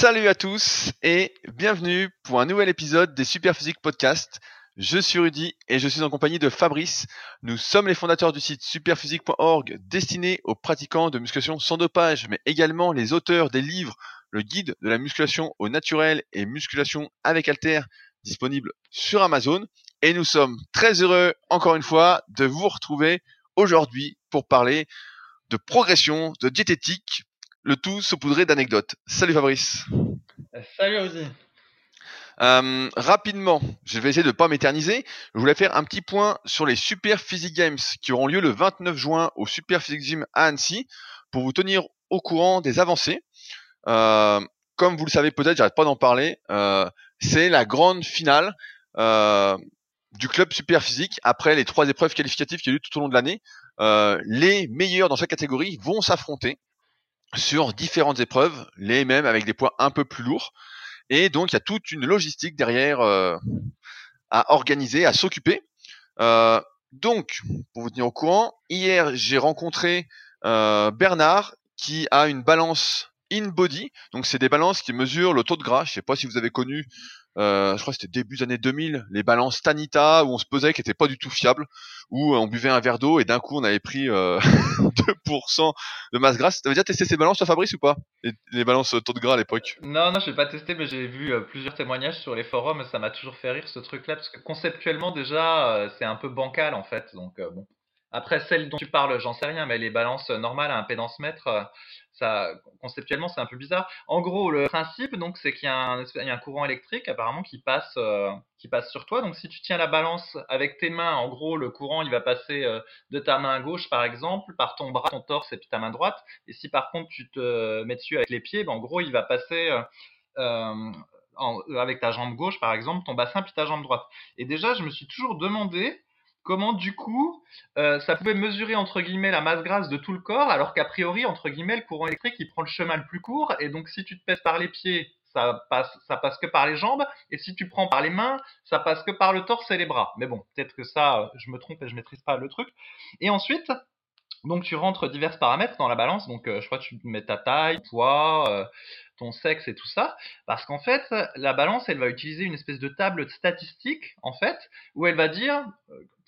Salut à tous et bienvenue pour un nouvel épisode des Superphysique Podcast. Je suis Rudy et je suis en compagnie de Fabrice. Nous sommes les fondateurs du site superphysique.org destiné aux pratiquants de musculation sans dopage, mais également les auteurs des livres Le guide de la musculation au naturel et musculation avec alter disponible sur Amazon. Et nous sommes très heureux, encore une fois, de vous retrouver aujourd'hui pour parler de progression, de diététique, le tout saupoudré d'anecdotes. Salut Fabrice. Salut Rudy. Euh, rapidement, je vais essayer de ne pas m'éterniser. Je voulais faire un petit point sur les Super Physique Games qui auront lieu le 29 juin au Super Physique Gym à Annecy pour vous tenir au courant des avancées. Euh, comme vous le savez peut-être, j'arrête pas d'en parler. Euh, c'est la grande finale euh, du club Super Physique après les trois épreuves qualificatives qu'il y a eu tout au long de l'année. Euh, les meilleurs dans chaque catégorie vont s'affronter sur différentes épreuves, les mêmes avec des poids un peu plus lourds. Et donc, il y a toute une logistique derrière euh, à organiser, à s'occuper. Euh, donc, pour vous tenir au courant, hier, j'ai rencontré euh, Bernard qui a une balance in body. Donc, c'est des balances qui mesurent le taux de gras. Je sais pas si vous avez connu euh, je crois que c'était début des années 2000, les balances Tanita où on se pesait qui n'étaient pas du tout fiables, où on buvait un verre d'eau et d'un coup on avait pris euh, 2% de masse grasse. T'avais déjà testé ces balances toi Fabrice ou pas? Les, les, balances taux de gras à l'époque Non, non, je l'ai pas testé, mais j'ai vu euh, plusieurs témoignages sur les forums et ça m'a toujours fait rire ce truc-là, parce que conceptuellement déjà euh, c'est un peu bancal en fait, donc euh, bon. Après, celle dont tu parles, j'en sais rien, mais les balances normales à impédance mètre, conceptuellement, c'est un peu bizarre. En gros, le principe, donc, c'est qu'il y, a un, courant électrique apparemment qui passe, euh, qui passe sur toi. Donc, si tu tiens la balance avec tes mains, en gros, le courant, il va passer euh, de ta main gauche, par exemple, par ton bras, ton torse et puis ta main droite. Et si par contre tu te mets dessus avec les pieds, ben, en gros, il va passer euh, avec ta jambe gauche, par exemple, ton bassin puis ta jambe droite. Et déjà, je me suis toujours demandé comment du coup euh, ça pouvait mesurer entre guillemets la masse grasse de tout le corps, alors qu'a priori entre guillemets le courant électrique il prend le chemin le plus court et donc si tu te pèses par les pieds ça passe ça passe que par les jambes et si tu prends par les mains ça passe que par le torse et les bras. Mais bon peut-être que ça je me trompe et je maîtrise pas le truc. Et ensuite donc tu rentres divers paramètres dans la balance donc euh, je crois que tu mets ta taille, poids euh, ton sexe et tout ça, parce qu'en fait, la balance, elle va utiliser une espèce de table statistique, en fait, où elle va dire,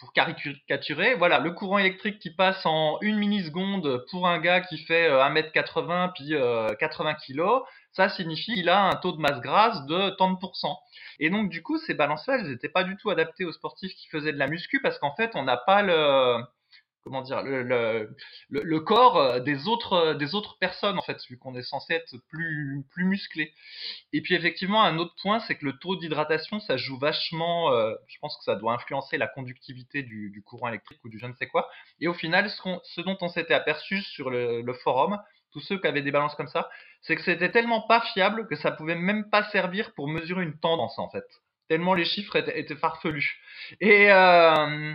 pour caricaturer, voilà, le courant électrique qui passe en une milliseconde pour un gars qui fait 1m80 puis 80 kg, ça signifie qu'il a un taux de masse grasse de tant de pourcents. Et donc, du coup, ces balances-là, elles n'étaient pas du tout adaptées aux sportifs qui faisaient de la muscu, parce qu'en fait, on n'a pas le comment dire le, le, le, corps euh, des autres euh, des autres personnes en fait vu qu'on est censé être plus plus musclé. Et puis effectivement un autre point c'est que le taux d'hydratation ça joue vachement euh, je pense que ça doit influencer la conductivité du, du, courant électrique ou du je ne sais quoi. Et au final ce, ce dont on s'était aperçu sur le, le forum tous ceux qui avaient des balances comme ça c'est que c'était tellement pas fiable que ça pouvait même pas servir pour mesurer une tendance en fait. Tellement les chiffres étaient, étaient farfelus. Et euh,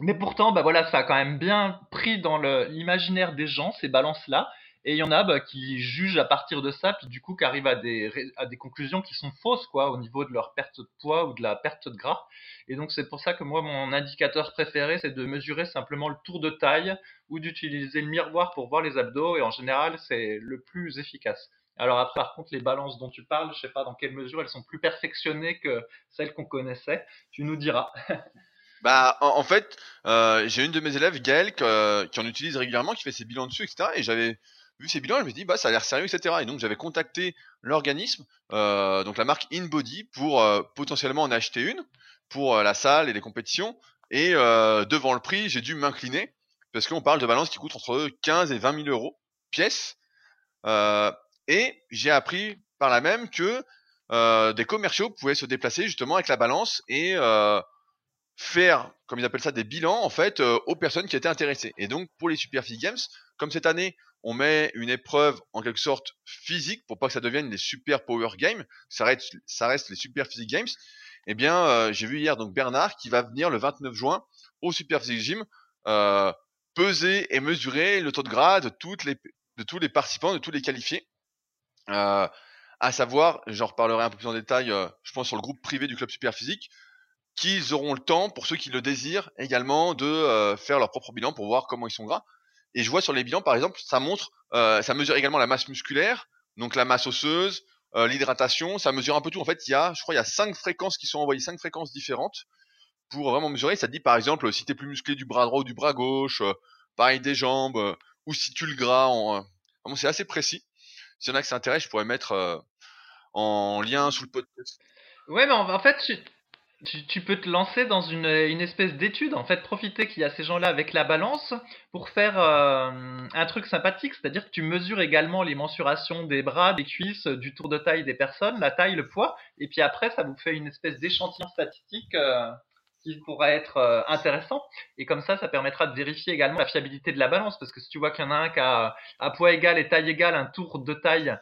mais pourtant, bah voilà, ça a quand même bien pris dans l'imaginaire des gens ces balances-là. Et il y en a bah, qui jugent à partir de ça, puis du coup qui arrivent à des, à des conclusions qui sont fausses, quoi, au niveau de leur perte de poids ou de la perte de gras. Et donc c'est pour ça que moi, mon indicateur préféré, c'est de mesurer simplement le tour de taille ou d'utiliser le miroir pour voir les abdos. Et en général, c'est le plus efficace. Alors après, par contre, les balances dont tu parles, je sais pas dans quelle mesure elles sont plus perfectionnées que celles qu'on connaissait. Tu nous diras. Bah, en, fait, euh, j'ai une de mes élèves, Gaël, que, qui en utilise régulièrement, qui fait ses bilans dessus, etc. Et j'avais vu ses bilans, je me suis dit, bah, ça a l'air sérieux, etc. Et donc, j'avais contacté l'organisme, euh, donc la marque InBody, pour euh, potentiellement en acheter une pour euh, la salle et les compétitions. Et euh, devant le prix, j'ai dû m'incliner parce qu'on parle de balance qui coûte entre 15 et 20 000 euros pièce. et j'ai appris par là même que des commerciaux pouvaient se déplacer justement avec la balance et faire, comme ils appellent ça, des bilans en fait euh, aux personnes qui étaient intéressées. Et donc pour les Super Physique Games, comme cette année on met une épreuve en quelque sorte physique pour pas que ça devienne des Super Power Games, ça reste, les Super Physique Games. Eh bien, euh, j'ai vu hier donc Bernard qui va venir le 29 juin au Super Physique Gym euh, peser et mesurer le taux de gras de les de tous les participants, de tous les qualifiés. À savoir, j'en reparlerai un peu plus en détail, je pense sur le groupe privé du club Super Physique, qu'ils auront le temps, pour ceux qui le désirent, également de euh, faire leur propre bilan pour voir comment ils sont gras. Et je vois sur les bilans, par exemple, ça montre, euh, ça mesure également la masse musculaire, donc la masse osseuse, euh, l'hydratation, ça mesure un peu tout. En fait, il y a, je crois, il y a cinq fréquences qui sont envoyées, cinq fréquences différentes pour vraiment mesurer. Ça dit par exemple si t'es plus musclé du bras droit ou du bras gauche, euh, pareil des jambes, euh, ou si tu le gras. En, euh, c'est assez précis. S'il y en a qui s'intéressent, je pourrais mettre en lien sous le podcast. Ouais, mais en, fait, peux te lancer dans une, espèce d'étude, en fait, profiter qu'il y a ces gens-là avec la balance pour faire un truc sympathique, c'est-à-dire que tu mesures également les mensurations des bras, des cuisses, du tour de taille des personnes, la taille, le poids, et puis après, ça vous fait une espèce d'échantillon statistique qui pourrait être euh, intéressant. Et comme ça, ça permettra de vérifier également la fiabilité de la balance. Parce que si tu vois qu'il y en a un qui a à poids égal et taille égale un tour de taille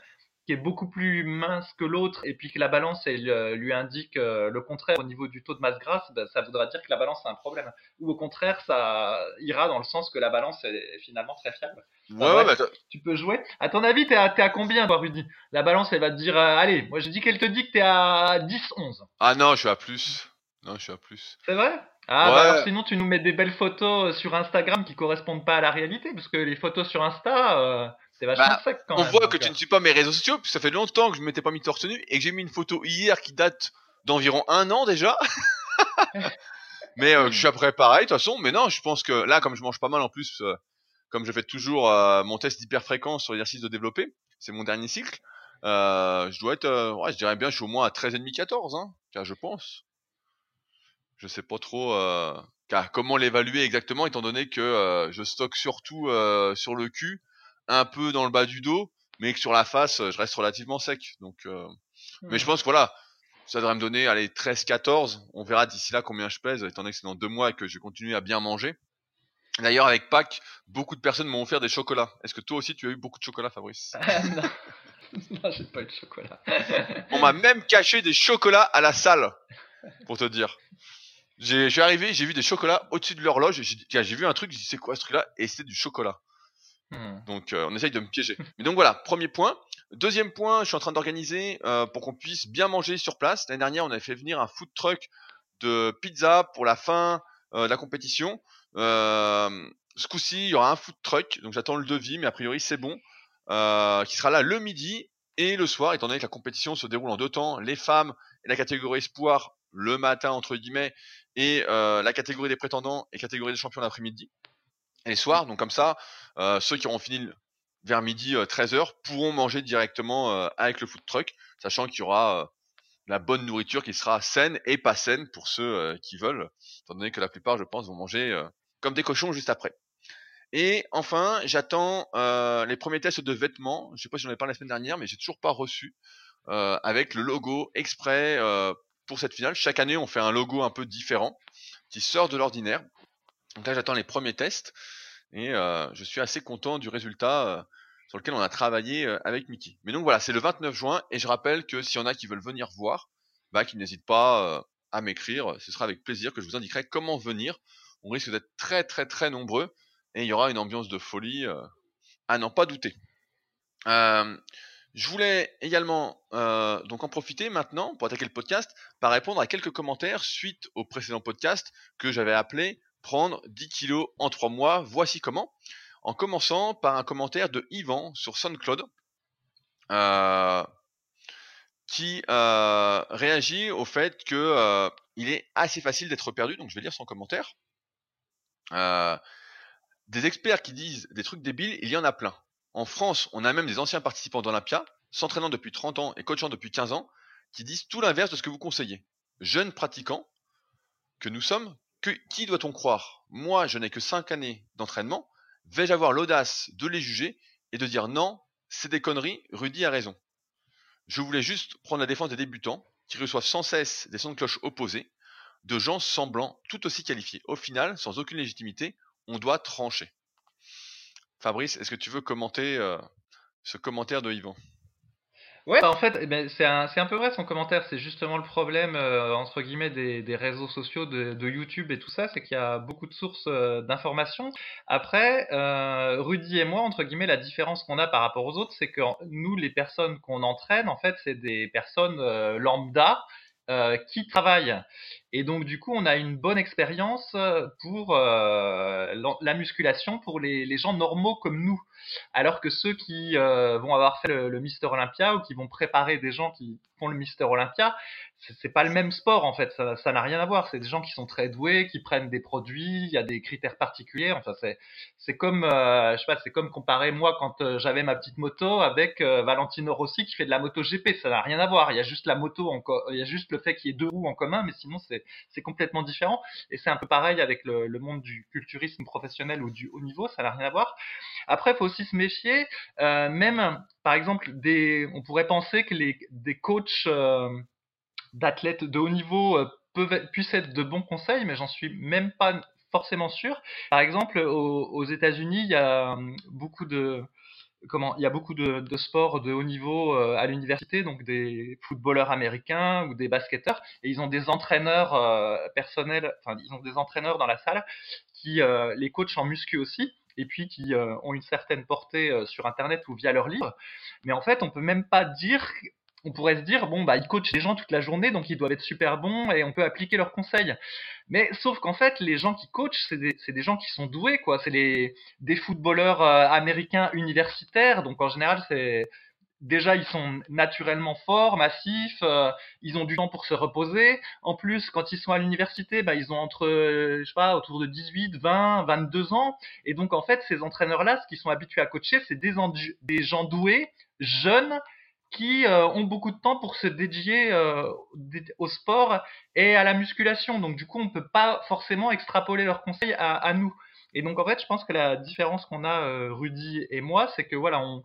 qui est beaucoup plus mince que l'autre et puis que la balance elle, euh, lui indique euh, le contraire au niveau du taux de masse grasse, ben, ça voudra dire que la balance a un problème. Ou au contraire, ça ira dans le sens que la balance est finalement très fiable. ouais, ouais, tu peux jouer. À ton avis, t'es à, à combien, toi, Rudy? La balance, elle va te dire, allez, moi je dis qu'elle te dit que t'es à 10-11. Ah non, je suis à plus. Non, je suis à plus. C'est vrai? Ah, bah alors sinon tu nous mets des belles photos euh, sur Instagram qui correspondent pas à la réalité, parce que les photos sur Insta, euh, c'est vachement bah, sec quand on même. On voit que tu ne suis pas mes réseaux sociaux, puis ça fait longtemps que je ne m'étais pas mis torse nu et que j'ai mis une photo hier qui date d'environ un an déjà. mais euh, je suis après pareil de toute façon. Mais non, je pense que là, comme je mange pas mal en plus, comme je fais toujours mon test d'hyperfréquence sur l'exercice de développer, c'est mon dernier cycle. je dois être, ouais, je dirais bien, je suis au moins à 13,5-14, hein, car je pense je sais pas trop euh, comment l'évaluer exactement, étant donné que euh, je stocke surtout euh, sur le cul, un peu dans le bas du dos, mais que sur la face, je reste relativement sec. Donc, mais je pense que voilà, ça devrait me donner allez 13-14. On verra d'ici là combien je pèse, étant donné que c'est dans deux mois et que je continue à bien manger. D'ailleurs, avec Pâques, beaucoup de personnes m'ont offert des chocolats. Est-ce que toi aussi tu as eu beaucoup de chocolat, Fabrice? Non, non j'ai pas eu de chocolat. On m'a même caché des chocolats à la salle, pour te dire. Je suis arrivé, j'ai vu des chocolats au-dessus de l'horloge, j'ai vu un truc, j'ai dit c'est quoi ce truc-là? Et c'était du chocolat. Hmm. Donc euh, on essaye de me piéger. Mais donc voilà, premier point. Deuxième point, je suis en train d'organiser euh, pour qu'on puisse bien manger sur place. L'année dernière, on avait fait venir un food truck de pizza pour la fin euh, de la compétition. ce coup-ci, il y aura un food truck, donc j'attends le devis, mais a priori c'est bon, qui sera là le midi et le soir, étant donné que la compétition se déroule en deux temps. Les femmes et la catégorie espoir le matin entre guillemets et la catégorie des prétendants et catégorie des champions l'après-midi les soirs. Donc comme ça, euh, ceux qui auront fini vers midi 13h euh, pourront manger directement avec le food truck, sachant qu'il y aura la bonne nourriture qui sera saine et pas saine pour ceux qui veulent, étant donné que la plupart, je pense, vont manger comme des cochons juste après. Et enfin, j'attends les premiers tests de vêtements. Je sais pas si j'en ai parlé la semaine dernière, mais j'ai toujours pas reçu avec le logo exprès pour cette finale. Chaque année, on fait un logo un peu différent qui sort de l'ordinaire. Donc là, j'attends les premiers tests et euh, je suis assez content du résultat euh, sur lequel on a travaillé euh, avec Mickey. Mais donc voilà, c'est le 29 juin et je rappelle que s'il y en a qui veulent venir voir, bah, qu'ils n'hésitent pas à m'écrire. Ce sera avec plaisir que je vous indiquerai comment venir. On risque d'être très très très nombreux et il y aura une ambiance de folie à n'en pas douter. Je voulais également donc en profiter maintenant pour attaquer le podcast par répondre à quelques commentaires suite au précédent podcast que j'avais appelé prendre 10 kilos en 3 mois, voici comment. En commençant par un commentaire de Yvan sur SoundCloud euh, qui euh, réagit au fait que il est assez facile d'être perdu, donc je vais lire son commentaire. des experts qui disent des trucs débiles, il y en a plein. En France, on a même des anciens participants d'Olympia, s'entraînant depuis 30 ans et coachant depuis 15 ans, qui disent tout l'inverse de ce que vous conseillez. Jeunes pratiquants, que nous sommes, qui doit-on croire? Moi, je n'ai que 5 années d'entraînement, vais-je avoir l'audace de les juger et de dire non, c'est des conneries, Rudy a raison. Je voulais juste prendre la défense des débutants, qui reçoivent sans cesse des sons de cloche opposés, de gens semblants tout aussi qualifiés. Au final, sans aucune légitimité, on doit trancher. Fabrice, est-ce que tu veux commenter euh, ce commentaire de Yvan? Bah, en fait, eh ben, c'est un, peu vrai son commentaire. C'est justement le problème, euh, entre guillemets, des, réseaux sociaux, de, YouTube et tout ça, c'est qu'il y a beaucoup de sources euh, d'informations. Après, Rudy et moi, entre guillemets, la différence qu'on a par rapport aux autres, c'est que nous, les personnes qu'on entraîne, en fait, c'est des personnes lambda qui travaillent. Et donc, du coup, on a une bonne expérience euh, pour euh, la musculation pour les, gens normaux comme nous. Alors que ceux qui euh, vont avoir fait le, le Mister Olympia ou qui vont préparer des gens qui font le Mister Olympia, c'est pas le même sport en fait, ça n'a rien à voir. C'est des gens qui sont très doués, qui prennent des produits, il y a des critères particuliers. Enfin, c'est comme comme comparer moi quand j'avais ma petite moto avec Valentino Rossi qui fait de la moto GP, ça n'a rien à voir. Il y a juste la moto, il y a juste le fait qu'il y ait deux roues en commun, mais sinon c'est c'est complètement différent. Et c'est un peu pareil avec le, monde du culturisme professionnel ou du haut niveau, ça n'a rien à voir. Après, il faut aussi se méfier, euh, même par exemple des, on pourrait penser que les des coachs d'athlètes de haut niveau euh, peuvent, puissent être de bons conseils, mais j'en suis même pas forcément sûr. Par exemple, aux, États-Unis, il y a euh, beaucoup de comment il y a beaucoup de, sports de haut niveau euh, à l'université, donc des footballeurs américains ou des basketteurs, et ils ont des entraîneurs personnels, enfin ils ont des entraîneurs dans la salle qui les coachent en muscu aussi, et puis qui ont une certaine portée sur Internet ou via leurs livres. Mais en fait, on peut même pas dire on pourrait se dire bon bah ils coachent les gens toute la journée donc ils doivent être super bons et on peut appliquer leurs conseils. Mais sauf qu'en fait les gens qui coachent c'est des, des, gens qui sont doués quoi, c'est des footballeurs euh, américains universitaires donc en général c'est déjà ils sont naturellement forts, massifs, euh, ils ont du temps pour se reposer. En plus, quand ils sont à l'université, bah, ils ont entre, je sais pas, autour de 18, 20, 22 ans. Et donc, en fait, ces entraîneurs-là, ce qu'ils sont habitués à coacher, c'est des gens doués, jeunes, qui euh, ont beaucoup de temps pour se dédier euh, au sport et à la musculation. Donc du coup, on ne peut pas forcément extrapoler leurs conseils à, nous. Et donc en fait, je pense que la différence qu'on a, euh, Rudy et moi, c'est que voilà, on,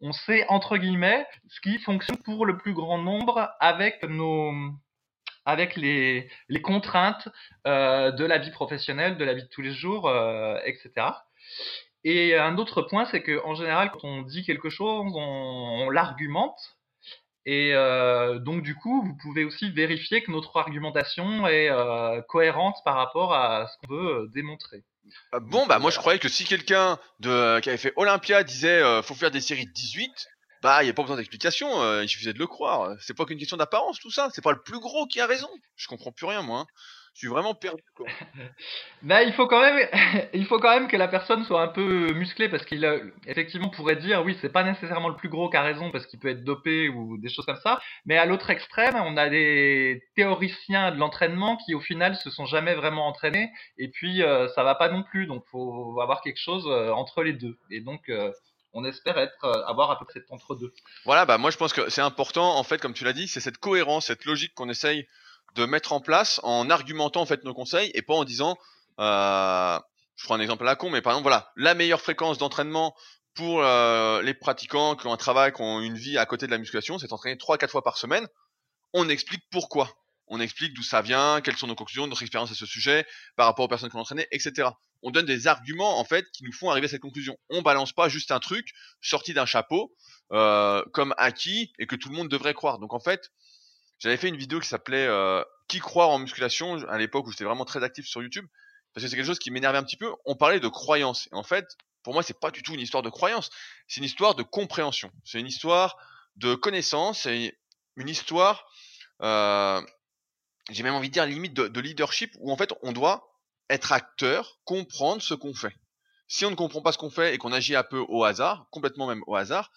on sait entre guillemets ce qui fonctionne pour le plus grand nombre avec nos avec les contraintes de la vie professionnelle, de la vie de tous les jours, etc. Et un autre point, c'est qu'en général, quand on dit quelque chose, on, l'argumente. Et euh, donc du coup, vous pouvez aussi vérifier que notre argumentation est euh, cohérente par rapport à ce qu'on veut euh, démontrer. Ah bon, bah moi je croyais que si quelqu'un de qui avait fait Olympia disait faut faire des séries de 18, bah il n'y a pas besoin d'explication, il suffisait de le croire. C'est pas qu'une question d'apparence tout ça, c'est pas le plus gros qui a raison. Je comprends plus rien moi. Hein je suis vraiment perdu. Quoi. bah, il faut quand même, il faut quand même que la personne soit un peu musclée parce qu'il effectivement pourrait dire oui, c'est pas nécessairement le plus gros qui a raison parce qu'il peut être dopé ou des choses comme ça. Mais à l'autre extrême, on a des théoriciens de l'entraînement qui au final se sont jamais vraiment entraînés et puis euh, ça va pas non plus. Donc faut avoir quelque chose euh, entre les deux. Et donc euh, on espère être avoir à peu près entre deux. Voilà, bah moi je pense que c'est important en fait, comme tu l'as dit, c'est cette cohérence, cette logique qu'on essaye de mettre en place en argumentant en fait nos conseils et pas en disant euh, je prends un exemple à la con mais par exemple voilà la meilleure fréquence d'entraînement pour euh, les pratiquants qui ont un travail qui ont une vie à côté de la musculation c'est d'entraîner 3 4 fois par semaine. On explique pourquoi. On explique d'où ça vient quelles sont nos conclusions notre expérience à ce sujet par rapport aux personnes qui ont entraîné etc on donne des arguments en fait qui nous font arriver à cette conclusion. On balance pas juste un truc sorti d'un chapeau euh, comme acquis et que tout le monde devrait croire. Donc en fait j'avais fait une vidéo qui s'appelait euh, Qui croire en musculation à l'époque où j'étais vraiment très actif sur YouTube parce que c'est quelque chose qui m'énervait un petit peu. On parlait de croyance et en fait, pour moi, c'est pas du tout une histoire de croyance. C'est une histoire de compréhension. C'est une histoire de connaissance. C'est une histoire, euh, j'ai même envie de dire limite de, de leadership où en fait on doit être acteur, comprendre ce qu'on fait. Si on ne comprend pas ce qu'on fait et qu'on agit un peu au hasard, complètement même au hasard,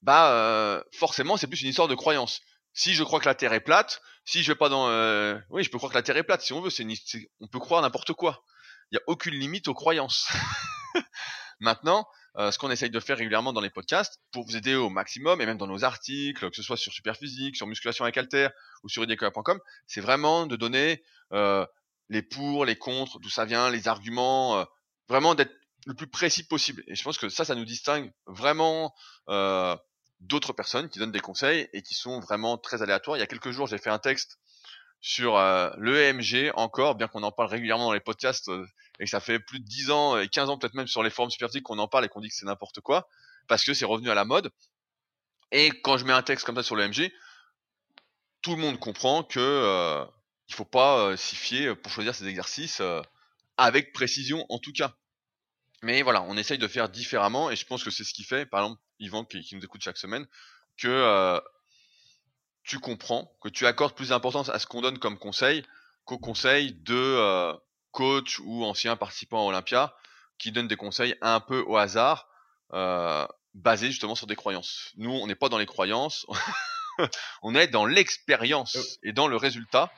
bah euh, forcément c'est plus une histoire de croyance. Si je crois que la Terre est plate, si je vais pas dans, euh... oui, je peux croire que la Terre est plate si on veut. C'est, on peut croire n'importe quoi. Il y a aucune limite aux croyances. Maintenant, euh, ce qu'on essaye de faire régulièrement dans les podcasts pour vous aider au maximum et même dans nos articles, que ce soit sur Superphysique, sur musculation avec Alter ou sur idecola.com, c'est vraiment de donner euh, les pour, les contre, d'où ça vient, les arguments, euh, vraiment d'être le plus précis possible. Et je pense que ça, ça nous distingue vraiment euh, d'autres personnes qui donnent des conseils et qui sont vraiment très aléatoires. Il y a quelques jours, j'ai fait un texte sur euh, l'EMG encore, bien qu'on en parle régulièrement dans les podcasts euh, et que ça fait plus de 10 ans et 15 ans peut-être même sur les forums superphysiques qu'on en parle et qu'on dit que c'est n'importe quoi parce que c'est revenu à la mode. Et quand je mets un texte comme ça sur l'EMG, tout le monde comprend que euh, il faut pas euh, s'y fier pour choisir ses exercices avec précision en tout cas. Mais voilà, on essaye de faire différemment et je pense que c'est ce qui fait, par exemple, Yvan qui, qui nous écoute chaque semaine, que euh, tu comprends, que tu accordes plus d'importance à ce qu'on donne comme conseil qu'au conseil de euh, coach ou anciens participants à Olympia qui donnent des conseils un peu au hasard, euh, basés justement sur des croyances. Nous, on n'est pas dans les croyances, on est dans l'expérience et dans le résultat.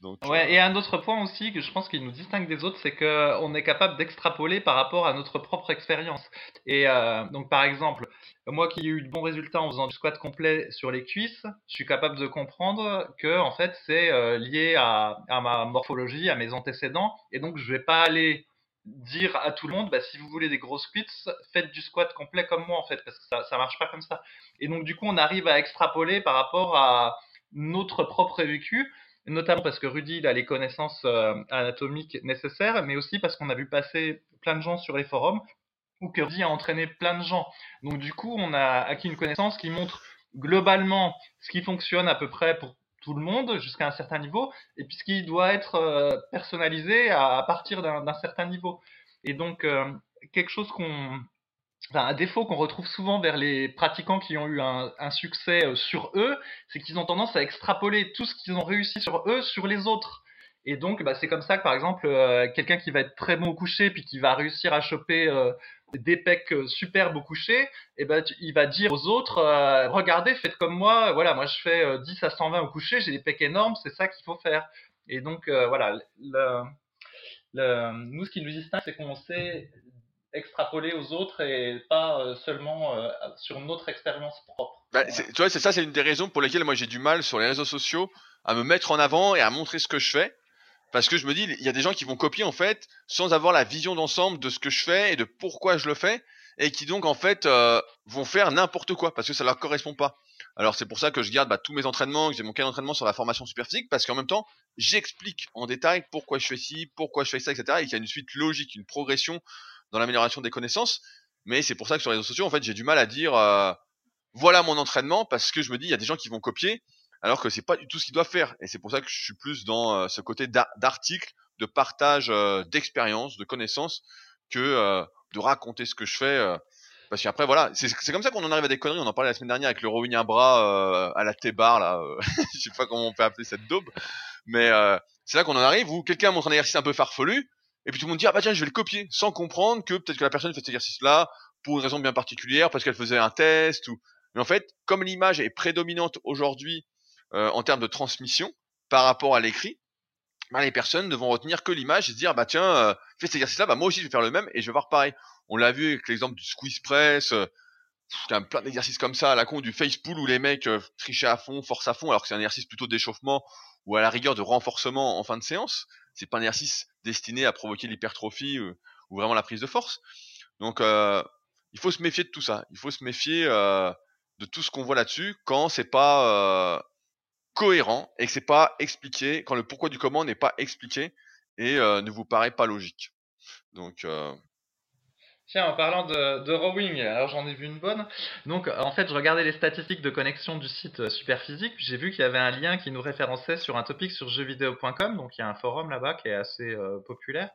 Donc, ouais, euh, et un autre point aussi que je pense qu'il nous distingue des autres, c'est qu'on est capable d'extrapoler par rapport à notre propre expérience. Et euh, donc, par exemple, moi qui ai eu de bons résultats en faisant du squat complet sur les cuisses, je suis capable de comprendre que en fait c'est euh, lié à, ma morphologie, à mes antécédents, et donc je vais pas aller dire à tout le monde, bah, si vous voulez des grosses cuisses, faites du squat complet comme moi en fait, parce que ça, ça marche pas comme ça. Et donc du coup, on arrive à extrapoler par rapport à notre propre vécu notamment parce que Rudy il a les connaissances euh, anatomiques nécessaires, mais aussi parce qu'on a vu passer plein de gens sur les forums que Rudy a entraîné plein de gens. Donc du coup, on a acquis une connaissance qui montre globalement ce qui fonctionne à peu près pour tout le monde jusqu'à un certain niveau, et puis ce qui doit être euh, personnalisé à, partir d'un certain niveau. Et donc, euh, quelque chose qu'on un défaut qu'on retrouve souvent vers les pratiquants qui ont eu un, succès euh, sur eux, c'est qu'ils ont tendance à extrapoler tout ce qu'ils ont réussi sur eux sur les autres. Et donc, bah, c'est comme ça que, par exemple, quelqu'un qui va être très bon au coucher, puis qui va réussir à choper des pecs superbes au coucher, et ben, il va dire aux autres, regardez, faites comme moi, voilà, moi je fais 10 à 120 au coucher, j'ai des pecs énormes, c'est ça qu'il faut faire. Et donc, voilà, le, nous, ce qui nous distingue, c'est qu'on sait extrapoler aux autres et pas euh, seulement euh, sur notre expérience propre. Bah, tu vois, c'est ça, c'est une des raisons pour lesquelles moi j'ai du mal sur les réseaux sociaux à me mettre en avant et à montrer ce que je fais. Parce que je me dis, il y a des gens qui vont copier en fait sans avoir la vision d'ensemble de ce que je fais et de pourquoi je le fais et qui donc en fait euh, vont faire n'importe quoi parce que ça leur correspond pas. Alors c'est pour ça que je garde bah, tous mes entraînements, que j'ai mon cas d'entraînement sur la formation super physique parce qu'en même temps j'explique en détail pourquoi je fais ci, pourquoi je fais ça, etc. Et qu'il y a une suite logique, une progression dans l'amélioration des connaissances. Mais c'est pour ça que sur les réseaux sociaux, en fait, j'ai du mal à dire euh, voilà mon entraînement parce que je me dis il y a des gens qui vont copier alors que c'est pas du tout ce qu'ils doivent faire. Et c'est pour ça que je suis plus dans euh, ce côté d'article, de partage euh, d'expérience, de connaissances que de raconter ce que je fais. parce qu'après voilà, c'est comme ça qu'on en arrive à des conneries. On en parlait la semaine dernière avec le rowing à bras à la T-bar là. je sais pas comment on peut appeler cette daube, mais c'est là qu'on en arrive où quelqu'un montre un exercice un peu farfelu et puis tout le monde dit ah bah tiens je vais le copier sans comprendre que peut-être que la personne fait cet exercice là pour une raison bien particulière parce qu'elle faisait un test ou mais en fait comme l'image est prédominante aujourd'hui euh, en termes de transmission par rapport à l'écrit bah, les personnes ne vont retenir que l'image et se dire bah tiens euh, fais cet exercice là bah moi aussi je vais faire le même et je vais voir pareil on l'a vu avec l'exemple du squeeze press euh, plein d'exercices comme ça à la con du face pull où les mecs euh, trichaient à fond force à fond alors que c'est un exercice plutôt d'échauffement ou à la rigueur de renforcement en fin de séance c'est pas un exercice destiné à provoquer l'hypertrophie euh, ou, vraiment la prise de force. Donc euh, il faut se méfier de tout ça. Il faut se méfier euh, de tout ce qu'on voit là-dessus quand c'est pas cohérent et que c'est pas expliqué, quand le pourquoi du comment n'est pas expliqué et ne vous paraît pas logique. Donc Tiens, en parlant de, rowing, alors j'en ai vu une bonne. Donc, en fait, je regardais les statistiques de connexion du site euh, Superphysique. J'ai vu qu'il y avait un lien qui nous référençait sur un topic sur jeuxvideo.com. Donc, il y a un forum là-bas qui est assez euh, populaire.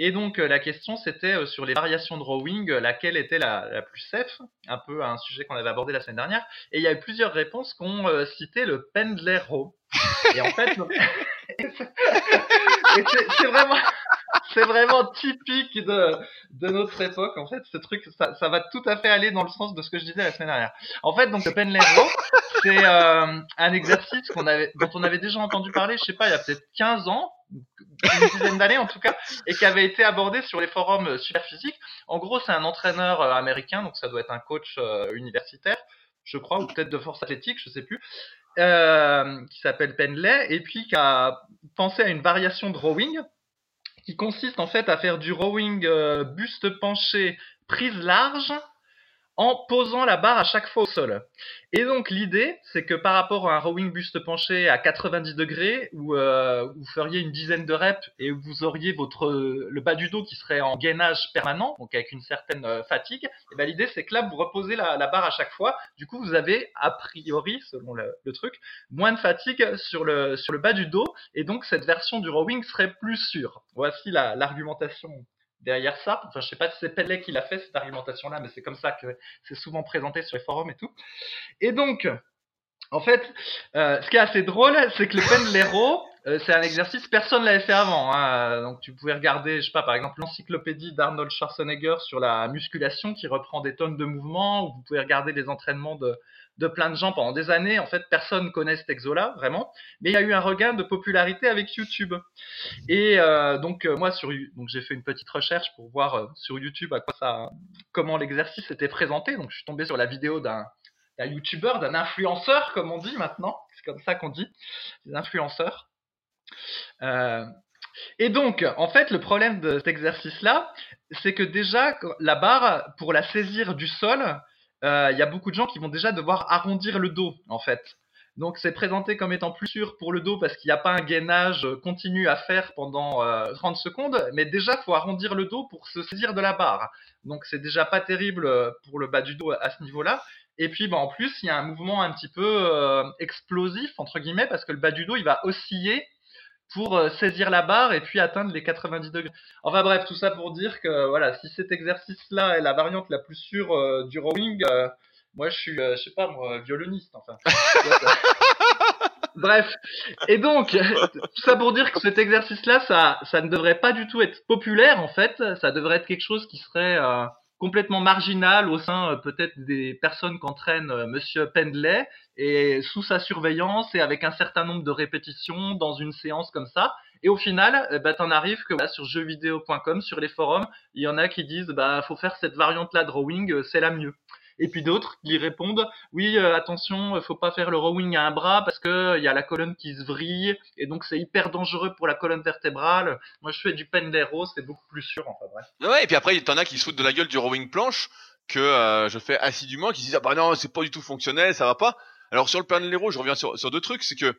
Et donc, euh, la question, c'était sur les variations de rowing, laquelle était la, plus safe? Un peu un sujet qu'on avait abordé la semaine dernière. Et il y a eu plusieurs réponses qui ont cité le pendler row. Et en fait, c'est vraiment c'est vraiment typique de, notre époque. En fait, ce truc, ça, va tout à fait aller dans le sens de ce que je disais la semaine dernière. En fait, donc le pen c'est euh, un exercice dont on avait déjà entendu parler, je sais pas, il y a peut-être 15 ans, une dizaine d'années en tout cas, et qui avait été abordé sur les forums super physiques. En gros, c'est un entraîneur euh, américain, donc ça doit être un coach euh, universitaire, je crois, ou peut-être de force athlétique, je sais plus, euh, qui s'appelle Penley, et puis qui a pensé à une variation de rowing qui consiste en fait à faire du rowing euh, buste penché prise large en posant la barre à chaque fois au sol. Et donc l'idée, c'est que par rapport à un rowing buste penché à 90 degrés, où euh, vous feriez une dizaine de reps et où vous auriez votre le bas du dos qui serait en gainage permanent, donc avec une certaine euh, fatigue, et ben l'idée c'est que là vous reposez la, barre à chaque fois. Du coup vous avez a priori, selon le, truc, moins de fatigue sur le sur le bas du dos, et donc cette version du rowing serait plus sûre. Voici l'argumentation derrière ça. Enfin, je sais pas si c'est Pellet qui l'a fait cette argumentation-là, mais c'est comme ça que c'est souvent présenté sur les forums et tout. Et donc, en fait, euh, ce qui est assez drôle, c'est que le Pendlero, euh, c'est un exercice, personne l'avait fait avant. Hein. Donc tu pouvais regarder, je sais pas, par exemple l'encyclopédie d'Arnold Schwarzenegger sur la musculation qui reprend des tonnes de mouvements, ou vous pouvez regarder les entraînements de, de plein de gens pendant des années. En fait, personne connaît cet exo-là, vraiment. Mais il y a eu un regain de popularité avec YouTube. Et euh, donc euh, moi, sur, donc j'ai fait une petite recherche pour voir sur YouTube comment l'exercice était présenté. Donc je suis tombé sur la vidéo d'un YouTuber, d'un influenceur, comme on dit maintenant. C'est comme ça qu'on dit, des influenceurs. Euh, et donc, en fait, le problème de cet exercice-là, c'est que déjà, la barre, pour la saisir du sol, euh, il y a beaucoup de gens qui vont déjà devoir arrondir le dos, en fait. Donc, c'est présenté comme étant plus sûr pour le dos parce qu'il n'y a pas un gainage continu à faire pendant 30 euh, secondes, mais déjà, il faut arrondir le dos pour se saisir de la barre. Donc, c'est déjà pas terrible pour le bas du dos à ce niveau-là. Et puis, bah, en plus, il y a un mouvement un petit peu explosif, entre guillemets, parce que le bas du dos, il va osciller pour euh, saisir la barre et puis atteindre les 90 degrés. Enfin bref, tout ça pour dire que voilà, si cet exercice-là est la variante la plus sûre euh, du rowing, euh, moi je suis, je sais pas moi, violoniste enfin. bref, et donc tout ça pour dire que cet exercice-là, ça, ça ne devrait pas du tout être populaire en fait, ça devrait être quelque chose qui serait complètement marginal au sein euh, peut-être des personnes qu'entraîne euh, Monsieur Pendley et sous sa surveillance et avec un certain nombre de répétitions dans une séance comme ça. Et au final, ben, t'en arrives que bah, sur jeuxvideo.com, sur les forums, il y en a qui disent bah faut faire cette variante-là de rowing, euh, c'est la mieux et puis d'autres qui répondent oui euh, attention faut pas faire le rowing à un bras parce que il y a la colonne qui se vrille et donc c'est hyper dangereux pour la colonne vertébrale. Moi je fais du pendlero c'est beaucoup plus sûr enfin bref. Ouais et puis après il y en a qui se foutent de la gueule du rowing planche que euh, je fais assidûment qui se disent ah bah non c'est pas du tout fonctionnel ça va pas alors sur le pendlero je reviens sur, sur deux trucs c'est que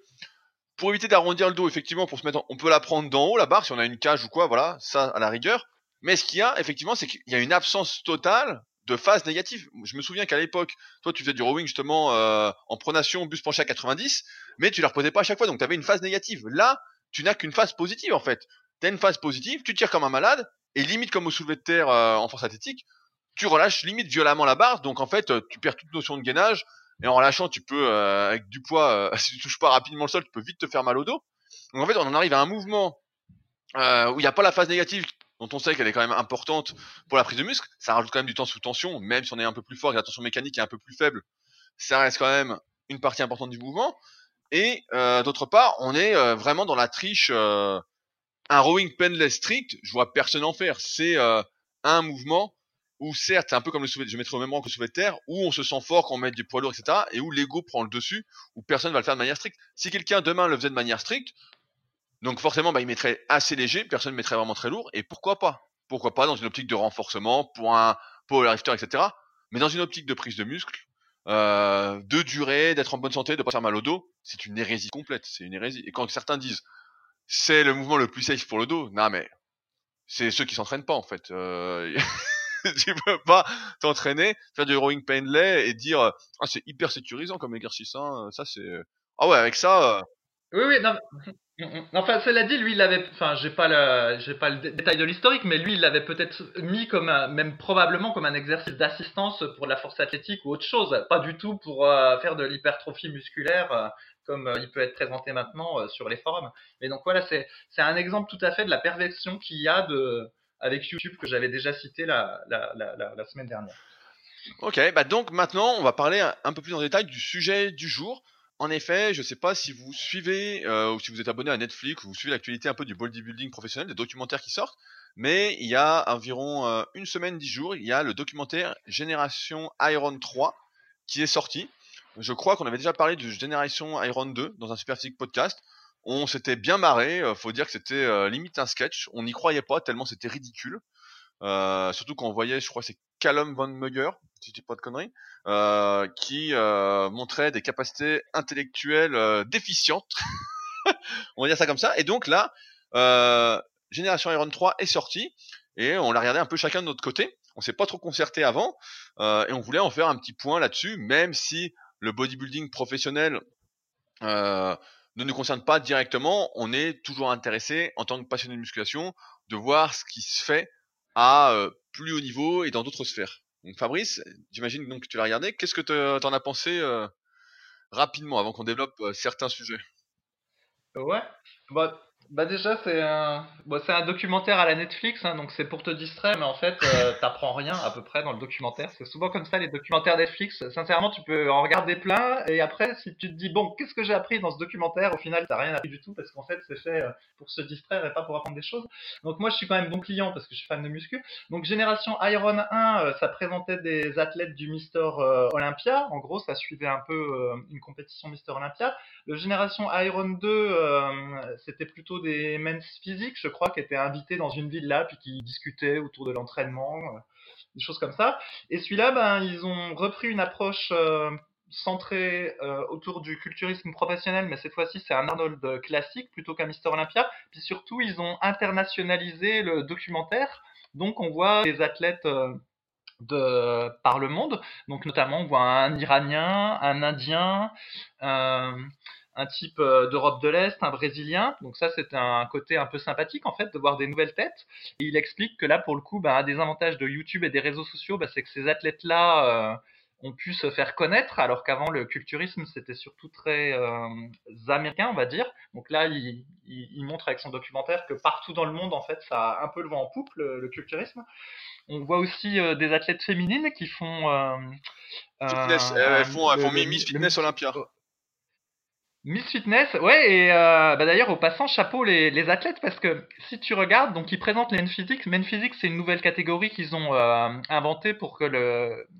pour éviter d'arrondir le dos, effectivement, pour se mettre, on peut la prendre d'en haut la barre si on a une cage ou quoi, voilà, ça à la rigueur. Mais ce qu'il y a, effectivement, c'est qu'il y a une absence totale de phase négative. Je me souviens qu'à l'époque, toi tu faisais du rowing justement euh, en pronation, bus penché à 90, mais tu la reposais pas à chaque fois, donc tu avais une phase négative. Là, tu n'as qu'une phase positive en fait. Tu as une phase positive, tu tires comme un malade, et limite comme au soulevé de terre euh, en force athlétique, tu relâches limite violemment la barre, donc en fait tu perds toute notion de gainage, et en relâchant tu peux, euh, avec du poids, si tu touches pas rapidement le sol, tu peux vite te faire mal au dos. Donc en fait on en arrive à un mouvement où il n'y a pas la phase négative dont on sait qu'elle est quand même importante pour la prise de muscle, ça rajoute quand même du temps sous tension, même si on est un peu plus fort et la tension mécanique est un peu plus faible, ça reste quand même une partie importante du mouvement. Et euh, d'autre part, on est euh, vraiment dans la triche. Euh, un rowing penless strict, je vois personne en faire. C'est un mouvement où certes, c'est un peu comme le soulevé, je mettrai au même rang que le de terre, où on se sent fort quand on met du poids lourd, etc. Et où l'ego prend le dessus, où personne va le faire de manière stricte. Si quelqu'un demain le faisait de manière stricte, donc forcément, bah, il mettrait assez léger, personne ne mettrait vraiment très lourd, et pourquoi pas? Pourquoi pas dans une optique de renforcement, pour un powerlifter, etc. Mais dans une optique de prise de muscle, euh, de durée, d'être en bonne santé, de pas faire mal au dos, c'est une hérésie complète, c'est une hérésie. Et quand certains disent c'est le mouvement le plus safe pour le dos, non mais c'est ceux qui s'entraînent pas en fait. Euh, tu peux pas t'entraîner, faire du rowing painless et dire ah c'est hyper sécurisant comme exercice, hein. ça c'est ah ouais avec ça. Euh, oui oui non. Enfin, cela dit, lui, il avait, enfin, j'ai pas le, pas le détail de l'historique, mais lui, il l'avait peut-être mis comme, même probablement comme un exercice d'assistance pour la force athlétique ou autre chose, pas du tout pour euh, faire de l'hypertrophie musculaire euh, comme euh, il peut être présenté maintenant sur les forums. Mais donc voilà, c'est, c'est un exemple tout à fait de la perversion qu'il y a de, avec YouTube que j'avais déjà cité la, semaine dernière. Ok, bah donc maintenant, on va parler un peu plus en détail du sujet du jour. En effet, je ne sais pas si vous suivez euh, ou si vous êtes abonné à Netflix ou vous suivez l'actualité un peu du bodybuilding professionnel, des documentaires qui sortent, mais il y a environ euh, une semaine, dix jours, il y a le documentaire Génération Iron 3 qui est sorti. Je crois qu'on avait déjà parlé de Génération Iron 2 dans un Super podcast. On s'était bien marré, euh, faut dire que c'était limite un sketch, on n'y croyait pas tellement c'était ridicule. surtout quand on voyait, je crois c'est Callum Von Mugger, si je dis pas de conneries, euh, qui euh, montrait des capacités intellectuelles euh, déficientes. on va dire ça comme ça. Et donc là, euh, Génération Iron 3 est sortie et on l'a regardé un peu chacun de notre côté. On s'est pas trop concerté avant et on voulait en faire un petit point là-dessus, même si le bodybuilding professionnel ne nous concerne pas directement, on est toujours intéressé en tant que passionné de musculation de voir ce qui se fait à plus haut niveau et dans d'autres sphères. Donc Fabrice, j'imagine donc que tu l'as regardé. Qu'est-ce que tu en as pensé euh, rapidement avant qu'on développe euh, certains sujets? Ouais. Bah, bah déjà c'est un bon, c'est un documentaire à la Netflix hein, donc c'est pour te distraire mais en fait euh, t'apprends rien à peu près dans le documentaire. C'est souvent comme ça les documentaires Netflix. Sincèrement tu peux en regarder plein et après si tu te dis bon qu'est-ce que j'ai appris dans ce documentaire au final t'as rien appris du tout parce qu'en fait c'est fait euh, pour se distraire et pas pour apprendre des choses. Donc moi je suis quand même bon client parce que je suis fan de muscu. Donc génération Iron 1 euh, ça présentait des athlètes du Mister euh, Olympia. En gros ça suivait un peu une compétition Mister Olympia. Le génération Iron 2 euh, c'était plutôt des men's physiques, je crois, qui étaient invités dans une villa puis qui discutaient autour de l'entraînement, euh, des choses comme ça. Et celui-là, ben, ils ont repris une approche euh, centrée euh, autour du culturisme professionnel, mais cette fois-ci c'est un Arnold classique plutôt qu'un Mister Olympia. Puis surtout, ils ont internationalisé le documentaire, donc on voit des athlètes de par le monde. Donc notamment on voit un Iranien, un Indien, un type euh, d'Europe de l'Est, un Brésilien. Donc ça, c'est un côté un peu sympathique en fait de voir des nouvelles têtes. Et il explique que là, pour le coup, bah, un des avantages de YouTube et des réseaux sociaux, bah, c'est que ces athlètes-là euh, ont pu se faire connaître, alors qu'avant le culturisme c'était surtout très euh, américain, on va dire. Donc là, il, il, il, montre avec son documentaire que partout dans le monde, en fait, ça a un peu le vent en poupe le, le culturisme. On voit aussi euh, des athlètes féminines qui font. Fitness, elles font, elles font Miss Fitness Olympia. Miss Fitness, ouais, et euh, bah d'ailleurs au passant, chapeau les, les, athlètes parce que si tu regardes, donc ils présentent les Physique. Men Physique, c'est une nouvelle catégorie qu'ils ont euh, inventée pour que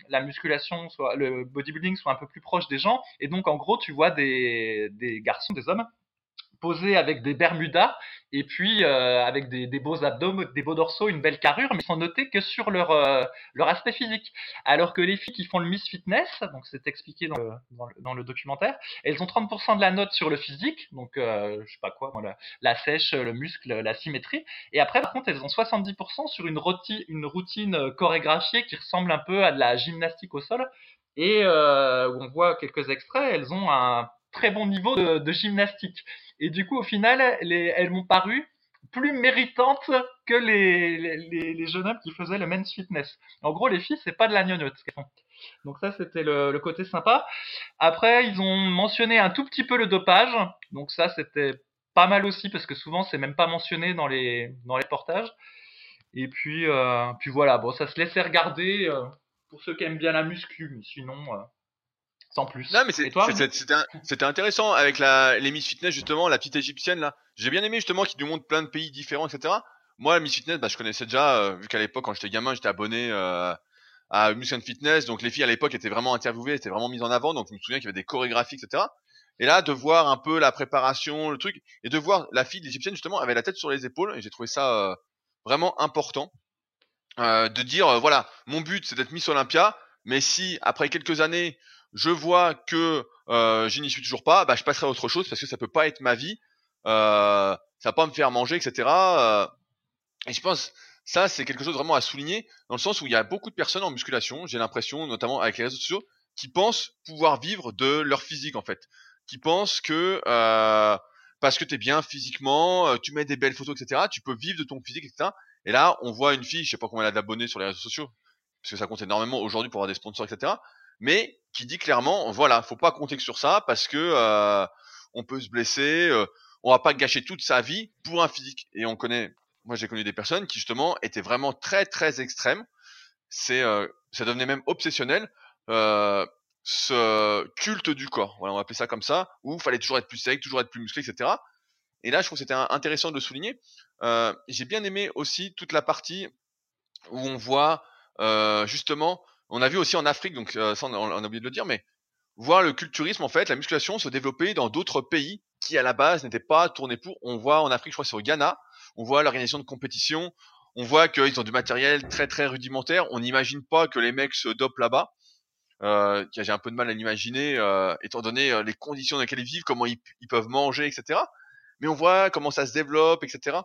la musculation soit, le bodybuilding soit un peu plus proche des gens. Et donc en gros, tu vois des, des garçons, des hommes posés avec des bermudas et puis euh, avec des, des, beaux abdos, des beaux dorsaux, une belle carrure, mais sont notés que sur leur euh, leur aspect physique. Alors que les filles qui font le Miss Fitness, donc c'est expliqué dans le, dans le, dans le documentaire, elles ont 30% de la note sur le physique, donc euh, je sais pas quoi, la, la, sèche, le muscle, la symétrie, et après par contre elles ont 70% sur une, roti, une routine chorégraphiée qui ressemble un peu à de la gymnastique au sol, et euh, où on voit quelques extraits, elles ont un très bon niveau de, gymnastique. Et du coup, au final, les, elles m'ont paru plus méritantes que les, jeunes hommes qui faisaient le men's fitness. En gros, les filles, c'est pas de la gnognotte. Donc ça, c'était le, le, côté sympa. Après, ils ont mentionné un tout petit peu le dopage. Donc ça, c'était pas mal aussi parce que souvent, c'est même pas mentionné dans les dans les portages. Et puis, euh, puis voilà, bon, ça se laissait regarder euh, pour ceux qui aiment bien la muscu, mais sinon. Euh, sans plus. Non, mais c'était intéressant avec la, les Miss Fitness, justement, la petite égyptienne, là. J'ai bien aimé, justement, qu'ils nous montrent plein de pays différents, etc. Moi, Miss Fitness, bah, je connaissais déjà, euh, vu qu'à l'époque, quand j'étais gamin, j'étais abonné euh, à Music Fitness. Donc, les filles, à l'époque, étaient vraiment interviewées, étaient vraiment mises en avant. Donc, je me souviens qu'il y avait des chorégraphies, etc. Et là, de voir un peu la préparation, le truc, et de voir la fille égyptienne, justement, avait la tête sur les épaules, et j'ai trouvé ça euh, vraiment important. Euh, de dire, voilà, mon but, c'est d'être Miss Olympia, mais si, après quelques années, je vois que euh, je n'y suis toujours pas, bah, je passerai à autre chose parce que ça peut pas être ma vie, euh, ça va pas me faire manger, etc. Euh, et je pense ça c'est quelque chose vraiment à souligner dans le sens où il y a beaucoup de personnes en musculation, j'ai l'impression, notamment avec les réseaux sociaux, qui pensent pouvoir vivre de leur physique en fait, qui pensent que euh, parce que tu es bien physiquement, euh, tu mets des belles photos, etc. Tu peux vivre de ton physique, etc. Et là, on voit une fille, je sais pas combien elle a d'abonnés sur les réseaux sociaux, parce que ça compte énormément aujourd'hui pour avoir des sponsors, etc mais qui dit clairement, voilà, faut pas compter que sur ça parce que euh, on peut se blesser, euh, on va pas gâcher toute sa vie pour un physique. Et on connaît, moi j'ai connu des personnes qui justement étaient vraiment très très extrêmes. C'est, euh, ça devenait même obsessionnel. Euh, ce culte du corps, voilà, on va appeler ça comme ça, où fallait toujours être plus sec, toujours être plus musclé, etc. Et là, je trouve que c'était intéressant de le souligner. Euh, j'ai bien aimé aussi toute la partie où on voit euh, justement on a vu aussi en Afrique, donc euh, ça on on a, oublié de le dire, mais voir le culturisme en fait, la musculation se développer dans d'autres pays qui à la base n'étaient pas tournés pour. On voit en Afrique, je crois sur Ghana, on voit l'organisation de compétition, on voit qu'ils ont du matériel très très rudimentaire. On n'imagine pas que les mecs se dopent là-bas. Euh, j'ai un peu de mal à l'imaginer, euh, étant donné euh, les conditions dans lesquelles ils vivent, comment ils, ils, peuvent manger, etc. Mais on voit comment ça se développe, etc.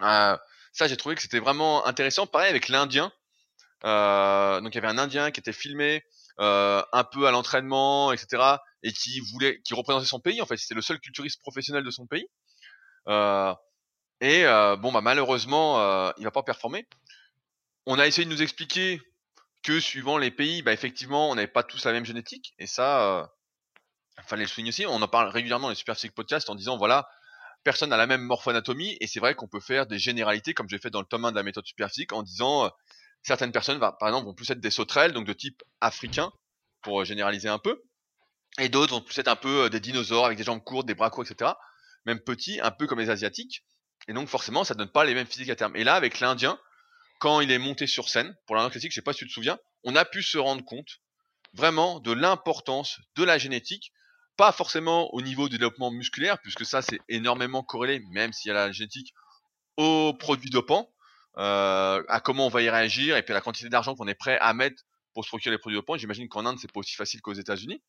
Euh, ça, j'ai trouvé que c'était vraiment intéressant. Pareil avec l'Indien. Euh, donc il y avait un Indien qui était filmé euh, un peu à l'entraînement, etc. et qui voulait, qui représentait son pays. En fait, c'était le seul culturiste professionnel de son pays. Euh, et euh, bon, bah malheureusement, euh, il va pas performer. On a essayé de nous expliquer que suivant les pays, bah effectivement, on n'avait pas tous la même génétique. Et ça, fallait le souligner aussi. On en parle régulièrement dans les Super Physique en disant voilà, personne n'a la même morphoanatomie et c'est vrai qu'on peut faire des généralités comme j'ai fait dans le tome 1 de la méthode Super en disant euh, certaines personnes, par exemple, vont plus être des sauterelles, donc de type africain, pour euh, généraliser un peu, et d'autres vont plus être un peu euh, des dinosaures avec des jambes courtes, des bras courts, etc. Même petits, un peu comme les asiatiques. Et donc forcément, ça donne pas les mêmes physiques à terme. Et là, avec l'Indien, quand il est monté sur scène, pour l'Indien classique, je sais pas si tu te souviens, on a pu se rendre compte vraiment de l'importance de la génétique, pas forcément au niveau du développement musculaire, puisque ça c'est énormément corrélé, même s'il y a la génétique, aux produits dopants, euh, à comment on va y réagir, et puis à la quantité d'argent qu'on est prêt à mettre pour se procurer les produits dopants. J'imagine qu'en Inde c'est pas aussi facile qu'aux États-Unis.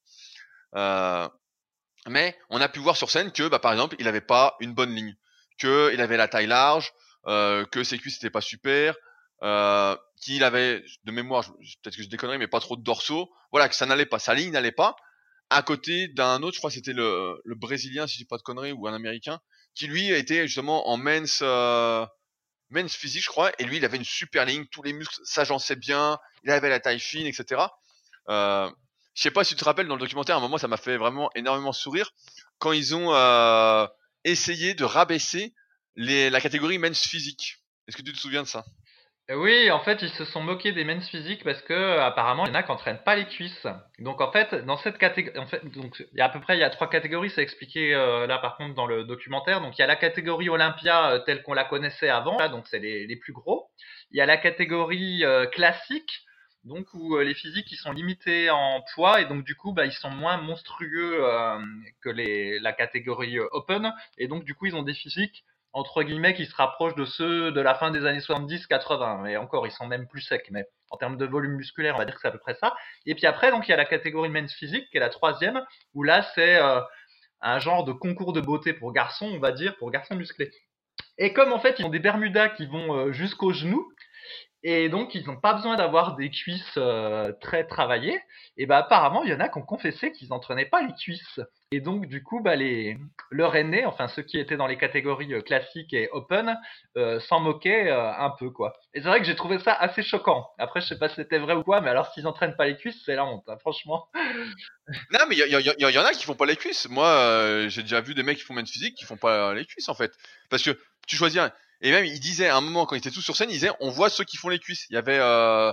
Euh, mais on a pu voir sur scène que, bah, par exemple, il n'avait pas une bonne ligne, qu'il avait la taille large, euh, que ses cuisses n'étaient pas super, euh, qu'il avait de mémoire, peut-être que je déconnerais, mais pas trop de dorsaux. Voilà, que ça n'allait pas, sa ligne n'allait pas. À côté d'un autre, je crois que c'était le, le brésilien, si je dis pas de conneries, ou un américain, qui lui était justement en men's, euh, men's physique, je crois, et lui, il avait une super ligne, tous les muscles s'agençaient bien, il avait la taille fine, etc. Euh, je sais pas si tu te rappelles dans le documentaire, à un moment, ça m'a fait vraiment énormément sourire quand ils ont euh, essayé de rabaisser les, la catégorie men's physique. Est-ce que tu te souviens de ça? Oui, en fait, ils se sont moqués des men's physiques parce que apparemment, il y en a qui n'entraînent pas les cuisses. Donc en fait, dans cette catégorie, en fait, donc il y a à peu près il y a trois catégories, c'est expliqué euh, là par contre dans le documentaire. Donc il y a la catégorie Olympia euh, telle qu'on la connaissait avant, là, donc c'est les, les, plus gros. Il y a la catégorie euh, classique, donc où les physiques ils sont limités en poids et donc du coup bah, ils sont moins monstrueux que les, la catégorie open et donc du coup ils ont des physiques entre guillemets, qui se rapprochent de ceux de la fin des années 70-80. Mais encore, ils sont même plus secs. Mais en termes de volume musculaire, on va dire que c'est à peu près ça. Et puis après, donc il y a la catégorie men's physique, qui est la troisième, où là, c'est euh, un genre de concours de beauté pour garçons, on va dire, pour garçons musclés. Et comme en fait, ils ont des bermudas qui vont euh, jusqu'aux genoux, et donc, ils n'ont pas besoin d'avoir des cuisses euh, très travaillées. Et bah, apparemment, il y en a qui ont confessé qu'ils n'entraînaient pas les cuisses. Et donc, du coup, bah, les, leur aîné, enfin ceux qui étaient dans les catégories euh, classiques et open, euh, s'en moquaient un peu, quoi. Et c'est vrai que j'ai trouvé ça assez choquant. Après, je sais pas si c'était vrai ou quoi, mais alors s'ils n'entraînent pas les cuisses, c'est la honte, hein, franchement. Non, mais il y, en a qui font pas les cuisses. Moi, j'ai déjà vu des mecs qui font même physique qui font pas les cuisses, en fait. Parce que tu choisis un et même, il disait à un moment, quand il était tout sur scène, il disait, on voit ceux qui font les cuisses. Il y avait, euh,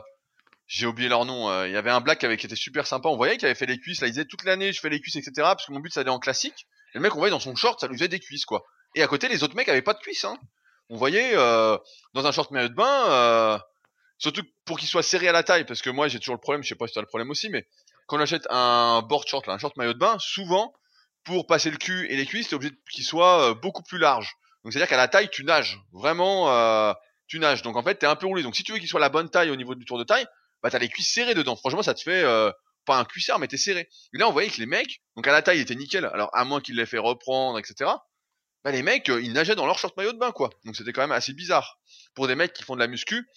j'ai oublié leur nom, euh, il y avait un black avait, qui était super sympa, on voyait qu'il avait fait les cuisses, là, il disait toute l'année, je fais les cuisses, etc., parce que mon but, ça allait en classique. Et le mec, on voyait dans son short, ça lui faisait des cuisses, quoi. Et à côté, les autres mecs avaient pas de cuisses, hein. On voyait, euh, dans un short maillot de bain, euh, surtout pour qu'il soit serré à la taille, parce que moi, j'ai toujours le problème, je sais pas si tu as le problème aussi, mais quand on achète un board short, là, un short maillot de bain, souvent, pour passer le cul et les cuisses, t'es obligé qu'il soit euh, beaucoup plus large. Donc c'est-à-dire qu'à la taille, tu nages. Vraiment, euh, tu nages. Donc en fait, t'es un peu roulé. Donc si tu veux qu'il soit la bonne taille au niveau du tour de taille, bah t'as les cuisses serrées dedans. Franchement, ça te fait euh, pas un cuissard, mais t'es serré. Et là, on voyait que les mecs, donc à la taille, ils étaient nickel. Alors à moins qu'ils l'aient fait reprendre, etc. Bah les mecs, euh, ils nageaient dans leur short maillot de bain, quoi. Donc c'était quand même assez bizarre pour des mecs qui font de la muscu.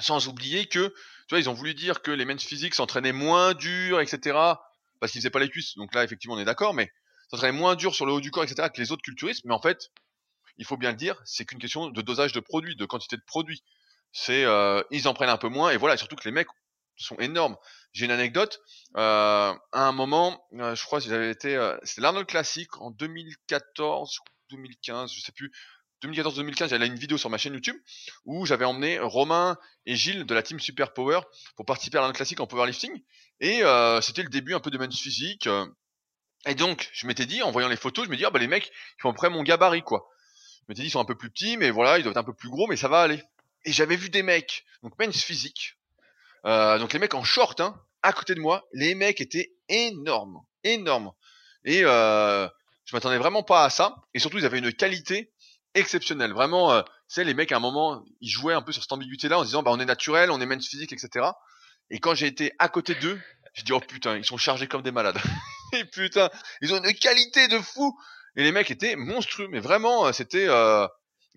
Sans oublier que, tu vois, ils ont voulu dire que les men's physiques s'entraînaient moins dur, etc. Parce qu'ils faisaient pas les cuisses. Donc là, effectivement, on est d'accord, mais s'entraînaient moins dur sur le haut du corps, etc. que les autres culturistes. Mais en fait, il faut bien le dire, c'est qu'une question de dosage de produits, de quantité de produits. C'est euh, ils en prennent un peu moins et voilà, surtout que les mecs sont énormes. J'ai une anecdote. Euh, à un moment, euh, je crois que j'avais été, euh, c'était l'Arnold Classic en 2014, 2015, je sais plus. 2014-2015, j'avais une vidéo sur ma chaîne YouTube où j'avais emmené Romain et Gilles de la team Super Power pour participer à l'Arnold Classic en powerlifting. Et c'était le début un peu de men's physique. et donc, je m'étais dit, en voyant les photos, je me dis, ah bah les mecs, ils font près mon gabarit, quoi. Je dit, ils sont un peu plus petits, mais voilà, ils doivent être un peu plus gros, mais ça va aller. Et j'avais vu des mecs, donc men's physique, euh, donc les mecs en short, hein, à côté de moi, les mecs étaient énormes, énormes. Et euh, je m'attendais vraiment pas à ça. Et surtout, ils avaient une qualité exceptionnelle. Vraiment, euh, c'est les mecs à un moment, ils jouaient un peu sur cette ambiguïté-là en disant, bah on est naturel, on est men's physique, etc. Et quand j'ai été à côté d'eux, j'ai dit, oh putain, ils sont chargés comme des malades. et putain, ils ont une qualité de fou. Et les mecs étaient monstrueux, mais vraiment, euh, c'était, euh,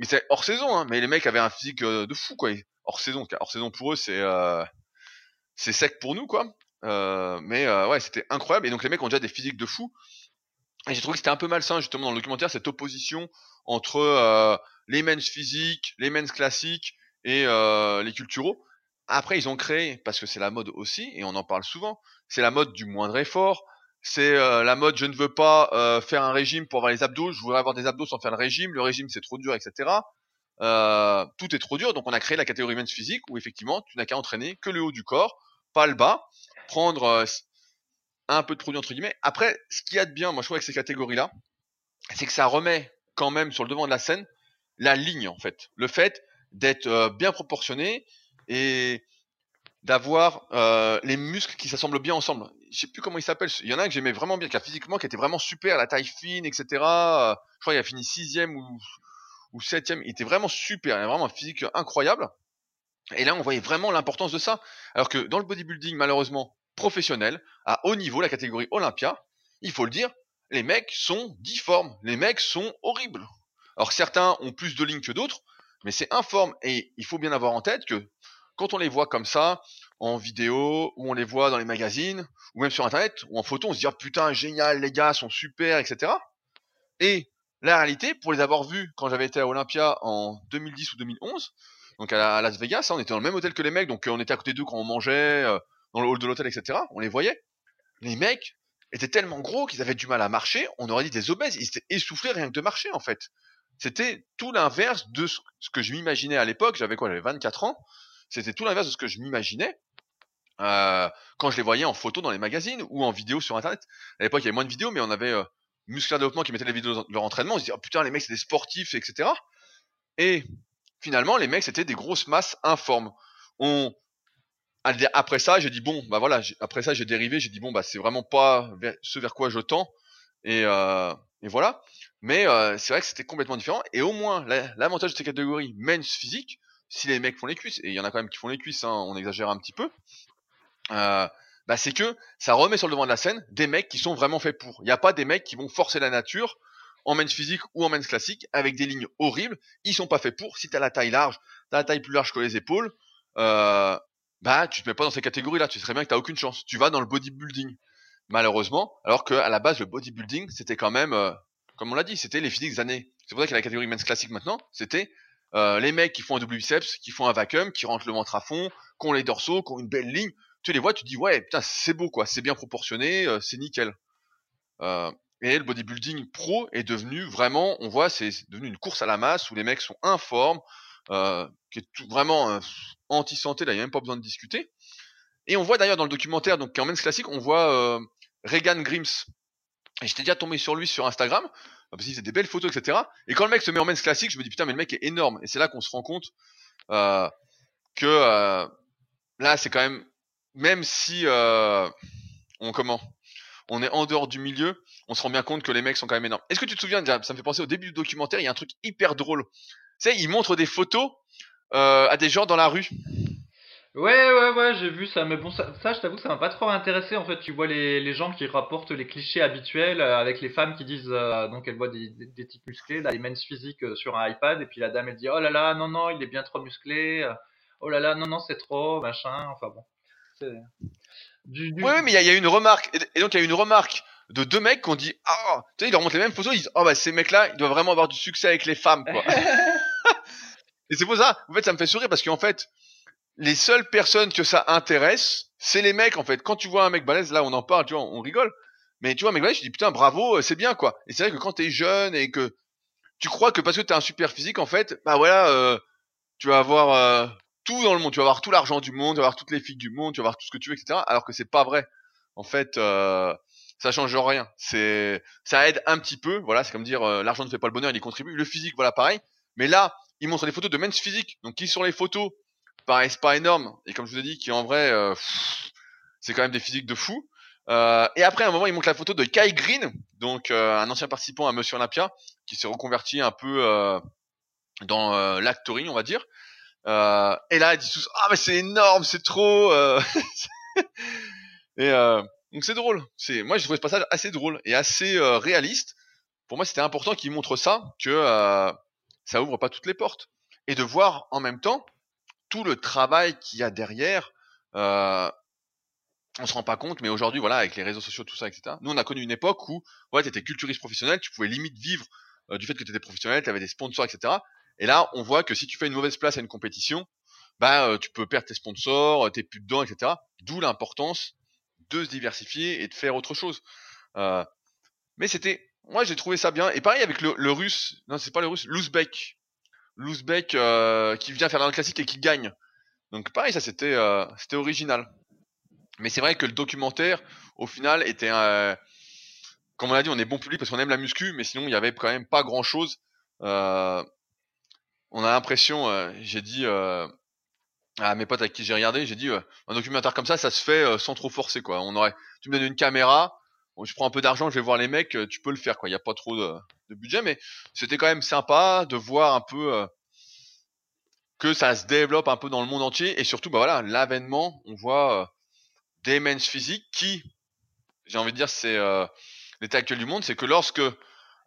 c'était hors saison, hein, mais les mecs avaient un physique euh, de fou, quoi. Hors saison, hors saison pour eux, c'est, euh, c'est sec pour nous, quoi. Euh, mais ouais, c'était incroyable. Et donc les mecs ont déjà des physiques de fou. Et j'ai trouvé que c'était un peu malsain justement dans le documentaire cette opposition entre les men's physiques, les men's classiques et les culturaux. Après, ils ont créé, parce que c'est la mode aussi, et on en parle souvent, c'est la mode du moindre effort, c'est euh, la mode je ne veux pas euh, faire un régime pour avoir les abdos, je voudrais avoir des abdos sans faire le régime, le régime c'est trop dur, etc. Euh, tout est trop dur, donc on a créé la catégorie men's physique où effectivement tu n'as qu'à entraîner que le haut du corps, pas le bas, prendre un peu de produit entre guillemets. Après, ce qu'il y a de bien, moi je trouve avec ces catégories-là, c'est que ça remet quand même sur le devant de la scène la ligne en fait, le fait d'être bien proportionné et d'avoir les muscles qui s'assemblent bien ensemble. Je sais plus comment il s'appelle. Il y en a un que j'aimais vraiment bien, qui a physiquement, qui était vraiment super, la taille fine, etc. Je crois qu'il a fini sixième ou septième. Il était vraiment super, il a vraiment un physique incroyable. Et là, on voyait vraiment l'importance de ça. Alors que dans le bodybuilding, malheureusement, professionnel, à haut niveau, la catégorie Olympia, il faut le dire, les mecs sont difformes, les mecs sont horribles. Alors certains ont plus de lignes que d'autres, mais c'est informe et il faut bien avoir en tête que quand on les voit comme ça, en vidéo, ou on les voit dans les magazines, ou même sur internet, ou en photo, on se dit oh, putain génial, les gars sont super, etc. Et la réalité, pour les avoir vus quand j'avais été à Olympia en 2010 ou 2011, donc à Las Vegas, hein, on était dans le même hôtel que les mecs, donc euh, on était à côté d'eux quand on mangeait, euh, dans le hall de l'hôtel, etc. On les voyait. Les mecs étaient tellement gros qu'ils avaient du mal à marcher, on aurait dit des obèses, ils étaient essoufflés rien que de marcher en fait. C'était tout l'inverse de ce que je m'imaginais à l'époque, j'avais quoi, j'avais 24 ans, c'était tout l'inverse de ce que je m'imaginais euh, quand je les voyais en photo dans les magazines ou en vidéo sur internet. À l'époque, il y avait moins de vidéos, mais on avait euh, Musculaire Développement qui mettait les vidéos de leur entraînement, on se disait oh, putain les mecs c'est des sportifs, etc. Et finalement les mecs c'était des grosses masses informes. On après ça j'ai dit bon bah voilà après ça j'ai dérivé j'ai dit bon bah c'est vraiment pas ce vers quoi je tends et, euh, et voilà. Mais euh, c'est vrai que c'était complètement différent. Et au moins l'avantage de ces catégories men's physique, si les mecs font les cuisses et il y en a quand même qui font les cuisses, hein, on exagère un petit peu. Euh, bah c'est que ça remet sur le devant de la scène des mecs qui sont vraiment faits pour. Il n'y a pas des mecs qui vont forcer la nature en men's physique ou en men's classique avec des lignes horribles. Ils sont pas faits pour. Si t'as la taille large, t'as la taille plus large que les épaules, euh, bah tu te mets pas dans ces catégories-là. Tu très bien que t'as aucune chance. Tu vas dans le bodybuilding, malheureusement. Alors que à la base le bodybuilding c'était quand même, euh, comme on l'a dit, c'était les physiques années. C'est pour ça qu'il y a la catégorie men's classique maintenant. C'était euh, les mecs qui font un double biceps, qui font un vacuum, qui rentrent le ventre à fond, qui ont les dorsaux, qui ont une belle ligne tu les vois, tu dis ouais, c'est beau quoi, c'est bien proportionné, euh, c'est nickel. Euh, et le bodybuilding pro est devenu vraiment, on voit, c'est devenu une course à la masse où les mecs sont informes, qui est tout, vraiment euh, anti-santé, là, il n'y a même pas besoin de discuter. Et on voit d'ailleurs dans le documentaire, donc en men's classique, on voit Regan Grims. Et j'étais déjà tombé sur lui sur Instagram, parce qu'il faisait des belles photos, etc. Et quand le mec se met en men's classique, je me dis putain, mais le mec est énorme. Et c'est là qu'on se rend compte euh, que là, c'est quand même même si euh, on comment on est en dehors du milieu, on se rend bien compte que les mecs sont quand même énormes. Est-ce que tu te souviens, ça me fait penser au début du documentaire, il y a un truc hyper drôle. Tu sais, ils montrent des photos euh, à des gens dans la rue. Ouais, ouais, ouais, j'ai vu ça, mais bon, ça, ça je t'avoue, ça m'a pas trop intéressé. En fait, tu vois les, les gens qui rapportent les clichés habituels euh, avec les femmes qui disent, euh, donc elles voient des, des, des types musclés, là, men's physique euh, sur un iPad, et puis la dame elle dit, oh là là, non, non, il est bien trop musclé, oh là là, non, non, c'est trop, machin, enfin bon. Du, du... Oui, mais il y, y, a une remarque. Et donc, il y a une remarque de deux mecs qui ont dit Ah, tu sais, ils leur montrent les mêmes photos, ils disent Oh, bah, ces mecs-là, ils doivent vraiment avoir du succès avec les femmes, quoi. et c'est pour ça, en fait, ça me fait sourire parce qu'en fait, les seules personnes que ça intéresse, c'est les mecs, en fait. Quand tu vois un mec balèze, là, on en parle, tu vois, on rigole. Mais tu vois, un mec balèze, je dis Putain, bravo, c'est bien, quoi. Et c'est vrai que quand t'es jeune et que tu crois que parce que t'as un super physique, en fait, bah voilà, euh, tu vas avoir euh, tout dans le monde. Tu vas avoir tout l'argent du monde, tu vas avoir toutes les filles du monde, tu vas avoir tout ce que tu veux, etc. Alors que c'est pas vrai. En fait, euh, ça change rien. C'est, ça aide un petit peu. Voilà, c'est comme dire euh, l'argent ne fait pas le bonheur, il y contribue. Le physique, voilà, pareil. Mais là, ils montrent des photos de men's physique. Donc, qui sur les photos paraissent pas énormes. Et comme je vous ai dit, qui en vrai, euh, c'est quand même des physiques de fou. Euh, et après, à un moment, ils montrent la photo de Kai Green, donc euh, un ancien participant à Monsieur Olympia, qui s'est reconverti un peu dans l'actoring, on va dire. Et là, ils disent tous ah mais c'est énorme, c'est trop. Et donc c'est drôle. C'est moi j'ai trouvé ce passage assez drôle et assez réaliste. Pour moi, c'était important qu'ils montrent ça, que ça ouvre pas toutes les portes et de voir en même temps tout le travail qu'il y a derrière. On se rend pas compte, mais aujourd'hui, voilà, avec les réseaux sociaux, tout ça, etc. Nous, on a connu une époque où, ouais, t'étais culturiste professionnel, tu pouvais limite vivre du fait que tu étais professionnel, tu avais des sponsors, etc. Et là, on voit que si tu fais une mauvaise place à une compétition, bah, tu peux perdre tes sponsors, tes plus dedans, etc. D'où l'importance de se diversifier et de faire autre chose. Mais c'était, moi j'ai trouvé ça bien. Et pareil avec le, le russe, non c'est pas le russe, l'ouzbek, l'ouzbek euh, qui vient faire le classique et qui gagne. Donc pareil, ça c'était euh, original. Mais c'est vrai que le documentaire, au final, était un, comme on l'a dit, on est bon public parce qu'on aime la muscu, mais sinon il y avait quand même pas grand chose. Euh, on a l'impression, euh, j'ai dit euh, à mes potes avec qui j'ai regardé, j'ai dit euh, un documentaire comme ça, ça se fait euh, sans trop forcer quoi. On aurait, tu me donnes une caméra, je prends un peu d'argent, je vais voir les mecs, euh, tu peux le faire quoi. Il y a pas trop de, budget, mais c'était quand même sympa de voir un peu euh, que ça se développe un peu dans le monde entier et surtout bah voilà l'avènement, on voit euh, des men's physiques qui, j'ai envie de dire, c'est l'état actuel du monde, c'est que lorsque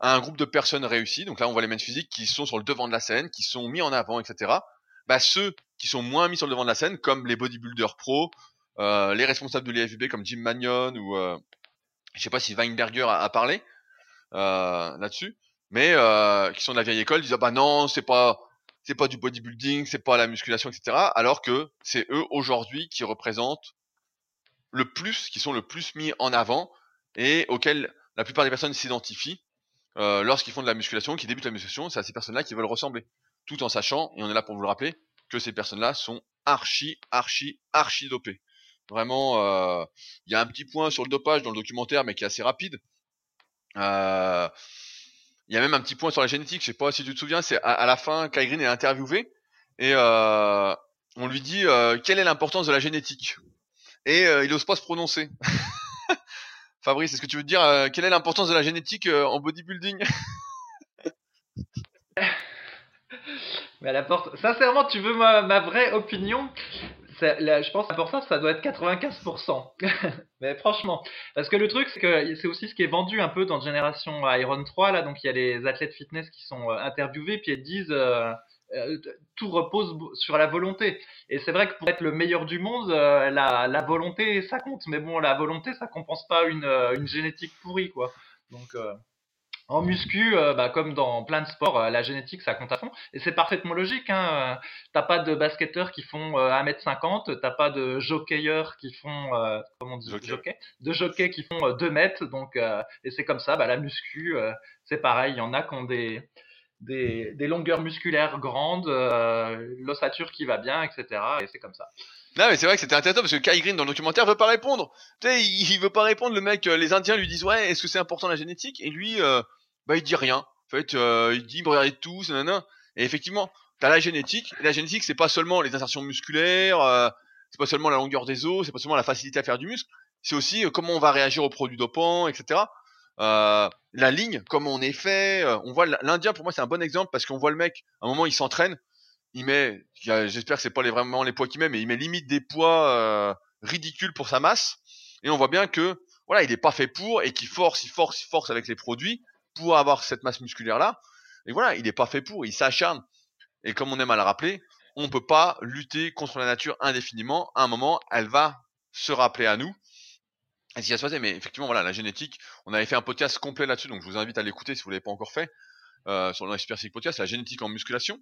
un groupe de personnes réussit, donc là on voit les men's physiques qui sont sur le devant de la scène, qui sont mis en avant, etc. Bah ceux qui sont moins mis sur le devant de la scène, comme les bodybuilders pro, les responsables de l'IFB comme Jim Magnon ou je sais pas si Weinberger a, a parlé euh, là-dessus, mais euh, qui sont de la vieille école, disent ah bah non c'est pas c'est pas du bodybuilding, c'est pas la musculation, etc. Alors que c'est eux aujourd'hui qui représentent le plus, qui sont le plus mis en avant et auxquels la plupart des personnes s'identifient euh, lorsqu'ils font de la musculation, qui débutent la musculation, c'est à ces personnes-là qui veulent ressembler, tout en sachant, et on est là pour vous le rappeler, que ces personnes-là sont archi, archi, archi dopées. Vraiment, euh, il y a un petit point sur le dopage dans le documentaire, mais qui est assez rapide. Euh, Il y a même un petit point sur la génétique, je sais pas si tu te souviens, c'est à, la fin, Kai Green est interviewé et euh, on lui dit quelle est l'importance de la génétique? Et il ose pas se prononcer. Fabrice, est-ce que tu veux dire quelle est l'importance de la génétique en bodybuilding? Mais à la sincèrement, tu veux ma, vraie opinion? Je pense que l'important, ça doit être 95%. Mais franchement, parce que le truc, c'est que c'est aussi ce qui est vendu un peu dans Génération Iron 3, là, donc il y a les athlètes fitness qui sont euh, interviewés, puis ils disent euh, euh, tout repose sur la volonté. Et c'est vrai que pour être le meilleur du monde, la, volonté, ça compte. Mais bon, la volonté, ça compense pas une, génétique pourrie, quoi. Donc, en muscu, euh, bah, comme dans plein de sports, euh, la génétique, ça compte à fond. Et c'est parfaitement logique. Hein. euh, T'as pas de basketteurs qui font euh, 1m50, t'as pas de jockeyeurs qui font, euh, comment on dit, Jockey. jockey, de jockeys qui font euh, 2 mètres. Donc, euh, et c'est comme ça. Bah, la muscu, euh, c'est pareil. Il y en a qui ont des des, des longueurs musculaires grandes, euh, l'ossature qui va bien, etc. Et c'est comme ça. Non mais c'est vrai que c'était intéressant parce que Kai Green dans le documentaire veut pas répondre. Tu sais, il, il veut pas répondre. Le mec, euh, les Indiens lui disent ouais, est-ce que c'est important la génétique? Et lui, euh, bah il dit rien. En fait, euh, il dit regardez tous, nanana. Et effectivement, t'as la génétique. La génétique, c'est pas seulement les insertions musculaires, euh, c'est pas seulement la longueur des os, c'est pas seulement la facilité à faire du muscle. C'est aussi euh, comment on va réagir aux produits dopants, etc. Euh, la ligne, comment on est fait. euh, on voit l'Indien pour moi c'est un bon exemple parce qu'on voit le mec. À un moment, il s'entraîne il met, j'espère que c'est pas vraiment les poids qu'il met, mais il met limite des poids euh, ridicules pour sa masse. Et on voit bien que voilà, il est pas fait pour et qu'il force, il force, il force avec les produits pour avoir cette masse musculaire là. Et voilà, il est pas fait pour, il s'acharne. Et comme on aime à le rappeler, on peut pas lutter contre la nature indéfiniment. À un moment, elle va se rappeler à nous. Et qui va se passer, mais effectivement, voilà, la génétique, on avait fait un podcast complet là-dessus, donc je vous invite à l'écouter si vous l'avez pas encore fait, euh, sur le Super Podcast, la génétique en musculation.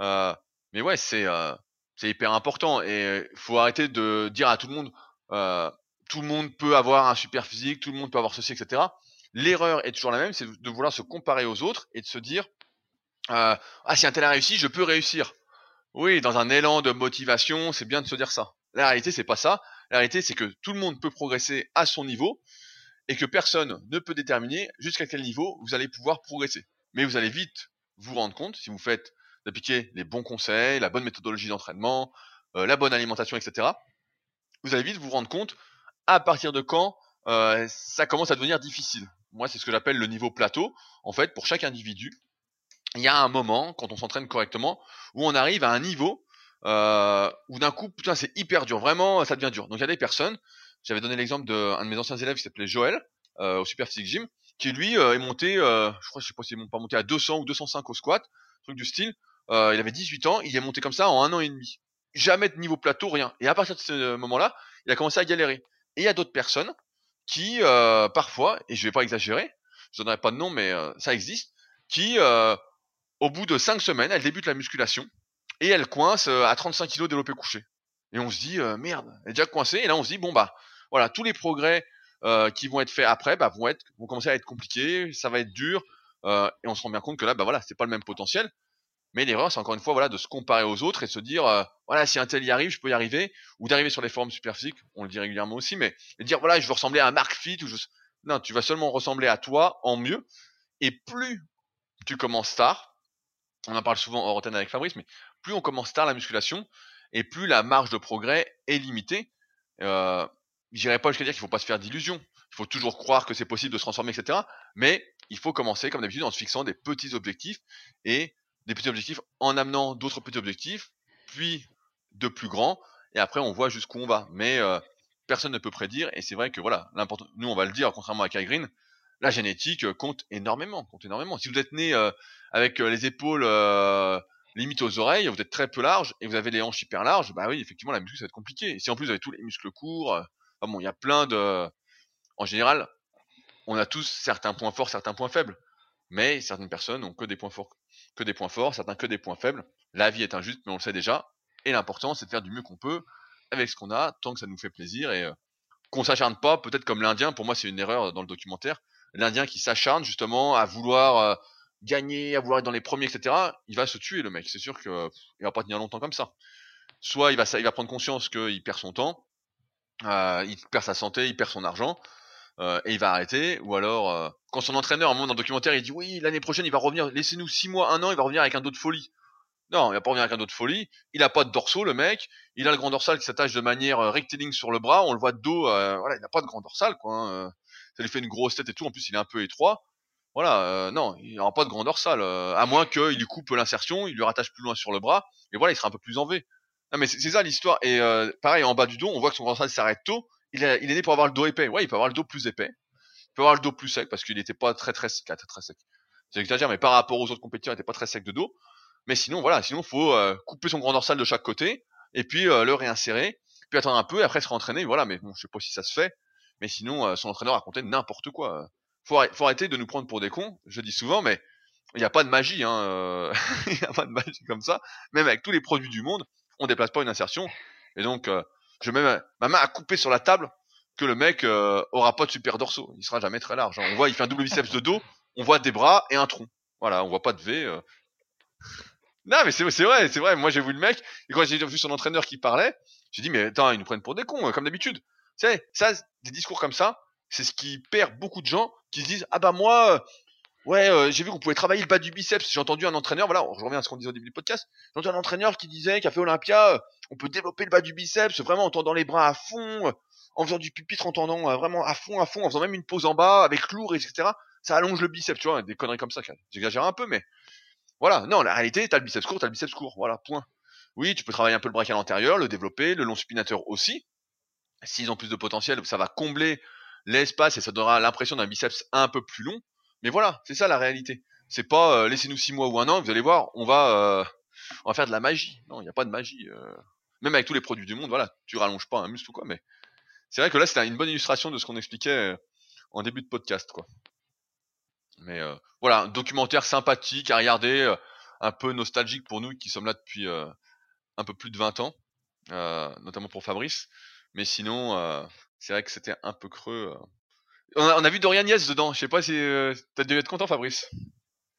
Euh, mais ouais, c'est euh, hyper important et faut arrêter de dire à tout le monde euh, tout le monde peut avoir un super physique, tout le monde peut avoir ceci, etc. L'erreur est toujours la même, c'est de vouloir se comparer aux autres et de se dire euh, ah si un tel a réussi, je peux réussir. Oui, dans un élan de motivation, c'est bien de se dire ça. La réalité, c'est pas ça. La réalité, c'est que tout le monde peut progresser à son niveau et que personne ne peut déterminer jusqu'à quel niveau vous allez pouvoir progresser. Mais vous allez vite vous rendre compte, si vous faites d'appliquer les bons conseils, la bonne méthodologie d'entraînement, euh, la bonne alimentation, etc. Vous allez vite vous rendre compte à partir de quand euh, ça commence à devenir difficile. Moi, c'est ce que j'appelle le niveau plateau. En fait, pour chaque individu, il y a un moment, quand on s'entraîne correctement, où on arrive à un niveau euh, où d'un coup, putain, c'est hyper dur. Vraiment, ça devient dur. Donc, il y a des personnes. J'avais donné l'exemple d'un de mes anciens élèves qui s'appelait Joël euh, au Super Physique Gym, qui lui euh, est monté, je crois, je sais pas s'il est pas monté à 200 ou 205 au squat, truc du style. Il avait 18 ans, il est monté comme ça en un an et demi. Jamais de niveau plateau, rien. Et à partir de ce moment-là, il a commencé à galérer. Et il y a d'autres personnes qui, euh, parfois, et je vais pas exagérer, je donnerai pas de nom, mais euh, ça existe, qui, euh, au bout de 5 semaines, elles débutent la musculation et elles coincent euh, à 35 kg développé couché. Et on se dit, merde, elle est déjà coincée. Et là, on se dit, bon bah, voilà, tous les progrès qui vont être faits après, bah, vont commencer à être compliqués, ça va être dur, et on se rend bien compte que là, bah voilà, c'est pas le même potentiel. Mais l'erreur, c'est encore une fois, voilà, de se comparer aux autres et se dire, euh, voilà, si un tel y arrive, je peux y arriver, ou d'arriver sur les forums super physiques, on le dit régulièrement aussi, mais de dire, voilà, je veux ressembler à Mark Fit, ou je... non, tu vas seulement ressembler à toi en mieux, et plus tu commences tard, on en parle souvent en antenne avec Fabrice, mais plus on commence tard la musculation, et plus la marge de progrès est limitée. Euh, J'irai pas jusqu'à dire qu'il faut pas se faire d'illusions. Il faut toujours croire que c'est possible de se transformer, etc. Mais il faut commencer, comme d'habitude, en se fixant des petits objectifs et des petits objectifs en amenant d'autres petits objectifs, puis de plus grands, et après on voit jusqu'où on va. Mais euh, personne ne peut prédire, et c'est vrai que voilà, l'important, nous on va le dire, contrairement à Kai Green, la génétique euh, compte énormément, compte énormément. Si vous êtes né euh, avec les épaules limite aux oreilles, vous êtes très peu large et vous avez les hanches hyper larges, bah oui, effectivement, la muscu, ça va être compliqué. Et si en plus vous avez tous les muscles courts, euh, bon, il y a plein de. En général, on a tous certains points forts, certains points faibles. Mais certaines personnes ont que des points forts, que des points forts, certains que des points faibles. La vie est injuste, mais on le sait déjà. Et l'important, c'est de faire du mieux qu'on peut avec ce qu'on a, tant que ça nous fait plaisir et euh, qu'on s'acharne pas, peut-être comme l'Indien. Pour moi, c'est une erreur dans le documentaire. L'Indien qui s'acharne justement à vouloir euh, gagner, à vouloir être dans les premiers, etc., il va se tuer le mec. C'est sûr que il va pas tenir longtemps comme ça. Soit il va, il va prendre conscience qu'il perd son temps, euh, il perd sa santé, il perd son argent, euh, et il va arrêter. Ou alors, euh, quand son entraîneur, à un moment dans le documentaire, il dit oui, l'année prochaine, il va revenir, laissez-nous six mois, un an, il va revenir avec un dos de folie. Non, il va pas revenir avec un dos de folie. Il a pas de dorsaux, le mec. Il a le grand dorsal qui s'attache de manière euh, rectiligne sur le bras. On le voit de dos. Voilà, il n'a pas de grand dorsal, quoi. Hein. Ça lui fait une grosse tête et tout. En plus, il est un peu étroit. Voilà, non, il n'aura pas de grand dorsal, à moins qu'il lui coupe l'insertion, il lui rattache plus loin sur le bras, et voilà, il sera un peu plus en V. Non mais c'est ça l'histoire. Et pareil, en bas du dos, on voit que son grand dorsal s'arrête tôt. Il, est, né pour avoir le dos épais. Ouais, il peut avoir le dos plus épais. Il peut avoir le dos plus sec parce qu'il n'était pas très très sec. Très, très sec. C'est exagère, mais par rapport aux autres compétiteurs, il n'était pas très sec de dos. Mais sinon, voilà, sinon faut couper son grand dorsal de chaque côté et puis le réinsérer, puis attendre un peu, et après se rentraîner. Voilà, mais bon, je sais pas si ça se fait. Mais sinon, son entraîneur racontait n'importe quoi faut, faut arrêter de nous prendre pour des cons. Je dis souvent, mais il n'y a pas de magie. Hein, euh, il n'y a pas de magie comme ça. Même avec tous les produits du monde, on déplace pas une insertion. Et donc, euh, je mets ma, main à couper sur la table que le mec euh, aura pas de super dorsaux. Il sera jamais très large. Hein. On voit, il fait un double biceps de dos. On voit des bras et un tronc. Voilà, on voit pas de V. Non, mais c'est vrai, c'est vrai. Moi, j'ai vu le mec et quand j'ai vu son entraîneur qui parlait, j'ai dit mais attends, ils nous prennent pour des cons comme d'habitude. Tu sais, ça, des discours comme ça, c'est ce qui perd beaucoup de gens qui se disent ah bah moi euh, ouais euh, j'ai vu qu'on pouvait travailler le bas du biceps. J'ai entendu un entraîneur voilà je reviens à ce qu'on disait au début du podcast. J'ai entendu un entraîneur qui disait qu'a fait Olympia euh, on peut développer le bas du biceps vraiment en tendant les bras à fond en faisant du pupitre en tendant vraiment à fond à fond en faisant même une pause en bas avec lourd etc ça allonge le biceps tu vois des conneries comme ça j'exagère un peu mais voilà. Non la réalité t'as le biceps court t'as le biceps court voilà point. Oui tu peux travailler un peu le brachial antérieur le développer le long supinateur aussi. S'ils ont plus de potentiel ça va combler l'espace et ça donnera l'impression d'un biceps un peu plus long. Mais voilà, c'est ça la réalité. C'est pas euh, laissez-nous six mois ou un an, vous allez voir, on va, euh, on va faire de la magie. Non, il n'y a pas de magie. Euh. Même avec tous les produits du monde, voilà, tu rallonges pas un muscle ou quoi, mais c'est vrai que là c'était une bonne illustration de ce qu'on expliquait en début de podcast, quoi. Mais voilà, un documentaire sympathique à regarder, un peu nostalgique pour nous qui sommes là depuis un peu plus de 20 ans, notamment pour Fabrice. Mais sinon, c'est vrai que c'était un peu creux. Euh. On a, vu Dorian Yates dedans. Je sais pas si euh, t'as dû être content, Fabrice.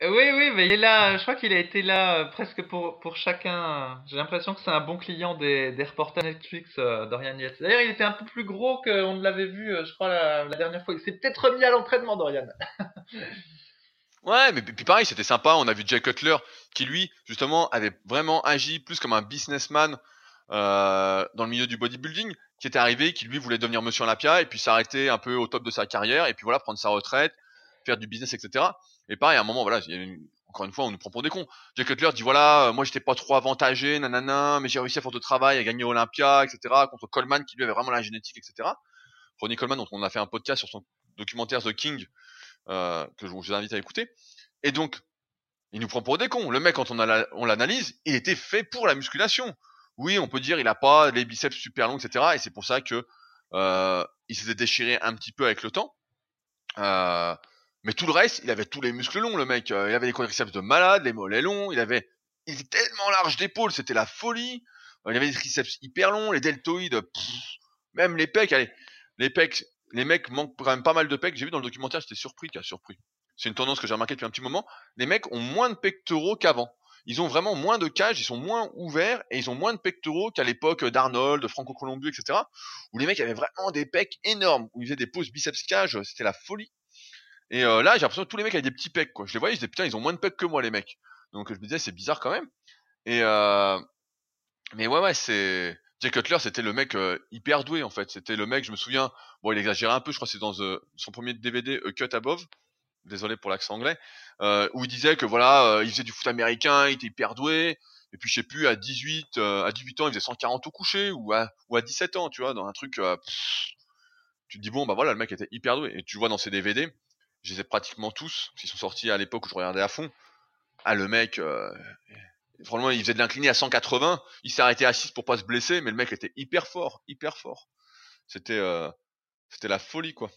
Euh, oui, oui, mais il est là. Je crois qu'il a été là presque pour pour chacun. J'ai l'impression que c'est un bon client des, des reportages Netflix, Dorian Yates. D'ailleurs, il était un peu plus gros qu'on ne l'avait vu, je crois, la, dernière fois. Il s'est peut-être remis à l'entraînement, Dorian. ouais, mais puis pareil, c'était sympa. On a vu Jay Cutler qui, lui, justement, avait vraiment agi plus comme un businessman dans le milieu du bodybuilding qui était arrivé, qui lui voulait devenir Monsieur Olympia et puis s'arrêter un peu au top de sa carrière et puis voilà prendre sa retraite, faire du business, etc. Et pareil, à un moment, voilà, il y a encore une fois, on nous prend pour des cons. Jack Cutler dit voilà, euh, moi j'étais pas trop avantagé, nanana, mais j'ai réussi à faire de travail, à gagner Olympia, etc. Contre Coleman qui lui avait vraiment la génétique, etc. Ronnie Coleman, dont on a fait un podcast sur son documentaire The King, euh, que je vous invite à écouter. Et donc, il nous prend pour des cons. Le mec, quand on l'analyse, il était fait pour la musculation oui, on peut dire il a pas les biceps super longs, etc. Et c'est pour ça que euh, il s'était déchiré un petit peu avec le temps. Euh, mais tout le reste, il avait tous les muscles longs, le mec. Euh, il avait les quadriceps de malade, les mollets longs. Il avait, était tellement large d'épaule, c'était la folie. il avait des triceps hyper longs, les deltoïdes, même les pecs. Les pecs, les mecs manquent quand même pas mal de pecs. J'ai vu dans le documentaire, j'étais surpris, a surpris. C'est une tendance que j'ai remarqué depuis un petit moment. Les mecs ont moins de pectoraux qu'avant. Ils ont vraiment moins de cages, ils sont moins ouverts et ils ont moins de pectoraux qu'à l'époque d'Arnold, de Franco Colombu, etc. Où les mecs avaient vraiment des pecs énormes, où ils faisaient des poses biceps cage, c'était la folie. Et euh, là, j'ai l'impression que tous les mecs avaient des petits pecs, quoi. Je les voyais, je disais putain, ils ont moins de pecs que moi, les mecs. Donc je me disais, c'est bizarre quand même. Et euh... mais ouais, ouais, c'est Jay Cutler, c'était le mec euh, hyper doué en fait. C'était le mec, je me souviens. Bon, il exagérait un peu, je crois, que c'est dans son premier DVD, A Cut Above. Désolé pour l'accent anglais, euh, où il disait que voilà, il faisait du foot américain, il était hyper doué. Et puis je sais plus, à 18, à 18 ans, il faisait 140 au coucher, ou à, ou à 17 ans, tu vois, dans un truc. tu te dis bon, bah voilà, le mec était hyper doué. Et tu vois dans ses DVD, je les ai pratiquement tous, qui sont sortis à l'époque où je regardais à fond. Ah, le mec, euh, franchement, il faisait de l'incliné à 180, il s'est arrêté à 6 pour pas se blesser, mais le mec était hyper fort, hyper fort. C'était, euh, c'était la folie, quoi.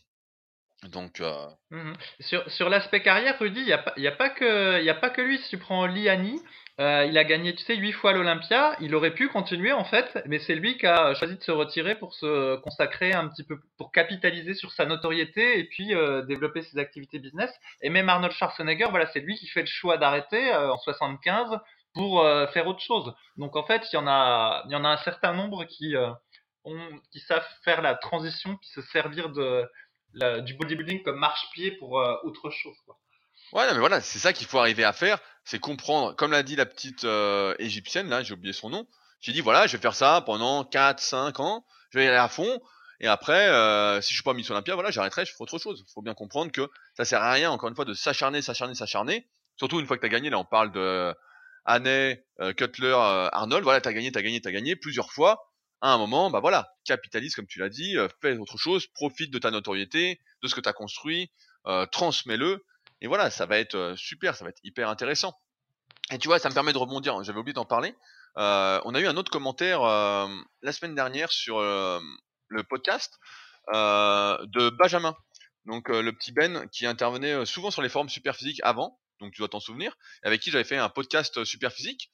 Donc, euh... Mmh sur, sur l'aspect carrière, Rudy, il n'y a, pas, y a, pas que, y a pas que lui. Si tu prends Liani, euh, il a gagné, tu sais, huit fois l'Olympia. Il aurait pu continuer en fait, mais c'est lui qui a choisi de se retirer pour se consacrer un petit peu, pour capitaliser sur sa notoriété et puis euh, développer ses activités business. Et même Arnold Schwarzenegger, voilà, c'est lui qui fait le choix d'arrêter en 75 pour faire autre chose. Donc en fait, il y en a, y en a un certain nombre qui ont, qui savent faire la transition, qui se servir de du bodybuilding comme marche-pied pour euh, autre chose. Quoi. Ouais, mais voilà, c'est ça qu'il faut arriver à faire, c'est comprendre, comme l'a dit la petite euh, égyptienne, là, j'ai oublié son nom, j'ai dit, voilà, je vais faire ça pendant 4, 5 ans, je vais y aller à fond, et après, euh, si je suis pas mis sur Olympia, voilà, j'arrêterai, je ferai autre chose. Il faut bien comprendre que ça sert à rien, encore une fois, de s'acharner, s'acharner, s'acharner, surtout une fois que tu as gagné, là, on parle de euh, Cutler, Arnold, voilà, t'as gagné, t'as gagné, t'as gagné plusieurs fois, à un moment, bah voilà, capitalise, comme tu l'as dit, euh, fais autre chose, profite de ta notoriété, de ce que tu as construit, euh, transmets-le, et voilà, ça va être euh, super, ça va être hyper intéressant. Et tu vois, ça me permet de rebondir, j'avais oublié d'en parler. On a eu un autre commentaire la semaine dernière sur le podcast de Benjamin. Donc le petit Ben qui intervenait souvent sur les forums super physiques avant, donc tu dois t'en souvenir, avec qui j'avais fait un podcast super physique,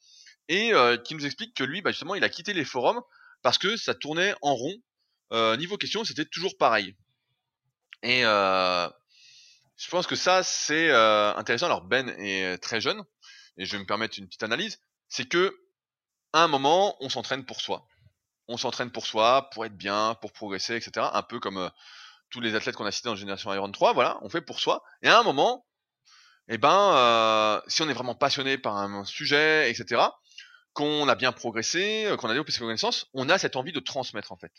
et qui nous explique que lui, bah, justement, il a quitté les forums parce que ça tournait en rond. Euh, niveau question, c'était toujours pareil. Et euh, je pense que ça, c'est euh, intéressant. Alors Ben est très jeune, et je vais me permettre une petite analyse. C'est que à un moment, on s'entraîne pour soi. On s'entraîne pour soi, pour être bien, pour progresser, etc. Un peu comme euh, tous les athlètes qu'on a cités dans Génération Iron 3, voilà, on fait pour soi. Et à un moment, eh ben, euh, si on est vraiment passionné par un sujet, etc., qu'on a bien progressé, euh, qu'on a développé ses connaissances, on a cette envie de transmettre en fait.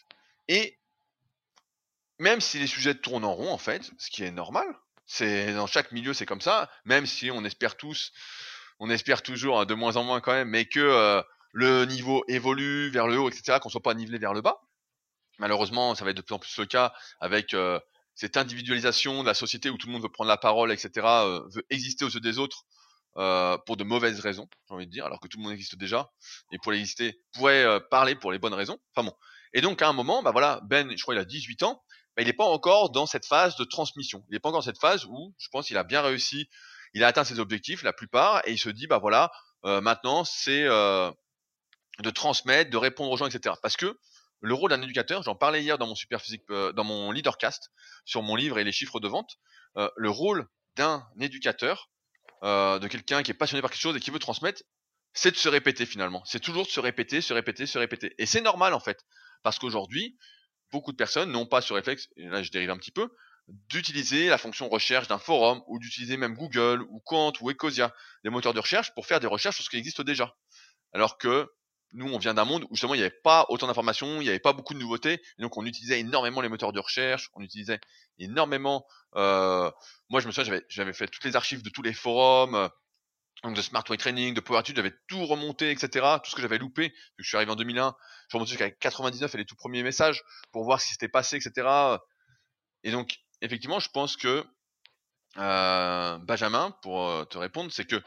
Et même si les sujets tournent en rond en fait, ce qui est normal, c'est dans chaque milieu c'est comme ça, même si on espère tous, on espère toujours hein, de moins en moins quand même, mais que euh, le niveau évolue vers le haut, etc., qu'on soit pas nivelé vers le bas. Malheureusement, ça va être de plus en plus le cas avec euh, cette individualisation de la société où tout le monde veut prendre la parole, etc., veut exister aux yeux des autres euh, pour de mauvaises raisons, j'ai envie de dire, alors que tout le monde existe déjà, et pour l'exister, pourrait euh, parler pour les bonnes raisons. Enfin bon. Et donc à un moment, bah voilà, Ben, je crois il a 18 ans, bah, il n'est pas encore dans cette phase de transmission. Il n'est pas encore dans cette phase où, je pense, il a bien réussi, il a atteint ses objectifs, la plupart, et il se dit, bah voilà, euh, maintenant c'est euh, de transmettre, de répondre aux gens, etc. Parce que le rôle d'un éducateur, j'en parlais hier dans mon super physique, euh, dans mon leadercast sur mon livre et les chiffres de vente. Le rôle d'un éducateur, euh, de quelqu'un qui est passionné par quelque chose et qui veut transmettre, c'est de se répéter finalement. C'est toujours de se répéter, se répéter, se répéter. Et c'est normal en fait, parce qu'aujourd'hui, beaucoup de personnes n'ont pas ce réflexe. Et là, je dérive un petit peu d'utiliser la fonction recherche d'un forum ou d'utiliser même Google ou Quant ou Ecosia, des moteurs de recherche pour faire des recherches sur ce qui existe déjà. Alors que nous, on vient d'un monde où justement il n'y avait pas autant d'informations, il n'y avait pas beaucoup de nouveautés, et donc on utilisait énormément les moteurs de recherche, on utilisait énormément. Euh, moi, je me souviens, j'avais, fait toutes les archives de tous les forums, euh, donc de Smart Way Training, de PowerTube, j'avais tout remonté, etc. Tout ce que j'avais loupé, vu que je suis arrivé en 2001, je remontais jusqu'à 99 et les tout premiers messages pour voir ce qui s'était passé, etc. Et donc, effectivement, je pense que euh, Benjamin, pour te répondre, c'est que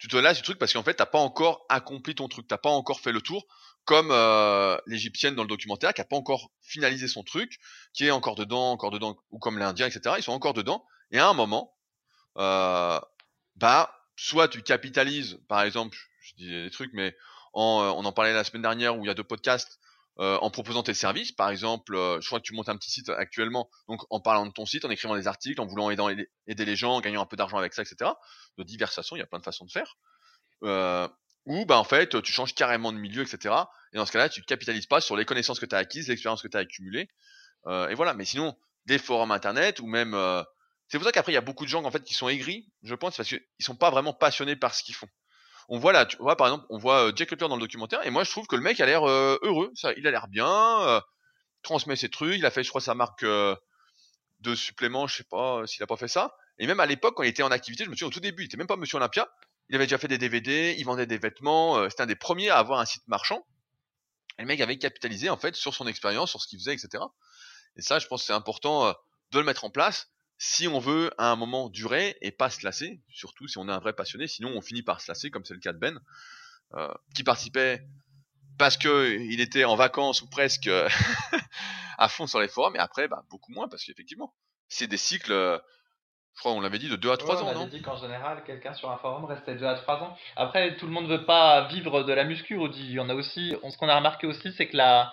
tu te lasses du truc parce qu'en fait, t'as pas encore accompli ton truc, t'as pas encore fait le tour, comme euh, l'égyptienne dans le documentaire, qui a pas encore finalisé son truc, qui est encore dedans, encore dedans, ou comme l'Indien, etc. Ils sont encore dedans. Et à un moment, euh, bah, soit tu capitalises, par exemple, je dis des trucs, mais en, euh, on en parlait la semaine dernière où il y a deux podcasts, euh, en proposant tes services. Par exemple, euh, je crois que tu montes un petit site actuellement, donc en parlant de ton site, en écrivant des articles, en voulant aider, les gens, en gagnant un peu d'argent avec ça, etc. De diverses façons, il y a plein de façons de faire. Euh, ou bah en fait, tu changes carrément de milieu, etc. Et dans ce cas-là, tu ne capitalises pas sur les connaissances que tu as acquises, l'expérience que tu as accumulée. Et voilà. Mais sinon, des forums internet ou même c'est pour ça qu'après il y a beaucoup de gens en fait qui sont aigris, je pense, parce qu'ils sont pas vraiment passionnés par ce qu'ils font on voit là, tu vois par exemple, on voit euh, Jack Lepler dans le documentaire et moi je trouve que le mec a l'air euh, heureux, ça, il a l'air bien, euh, transmet ses trucs, il a fait je crois sa marque de suppléments, je sais pas s'il a pas fait ça. Et même à l'époque quand il était en activité, je me souviens au tout début, il était même pas Monsieur Olympia, il avait déjà fait des DVD, il vendait des vêtements, c'était un des premiers à avoir un site marchand. Et le mec avait capitalisé en fait sur son expérience, sur ce qu'il faisait, etc. Et ça, je pense c'est important de le mettre en place si on veut à un moment durer et pas se lasser, surtout si on est un vrai passionné, sinon on finit par se lasser, comme c'est le cas de Ben, euh, qui participait parce que il était en vacances ou presque euh, à fond sur les forums, et après bah, beaucoup moins, parce qu'effectivement, c'est des cycles, euh, je crois on l'avait dit, de 2 à 3 ans, on non? dit qu'en général, quelqu'un sur un forum restait 2 à 3 ans. Après, tout le monde ne veut pas vivre de la muscu, Il y en a aussi, ce qu'on a remarqué aussi, c'est que la,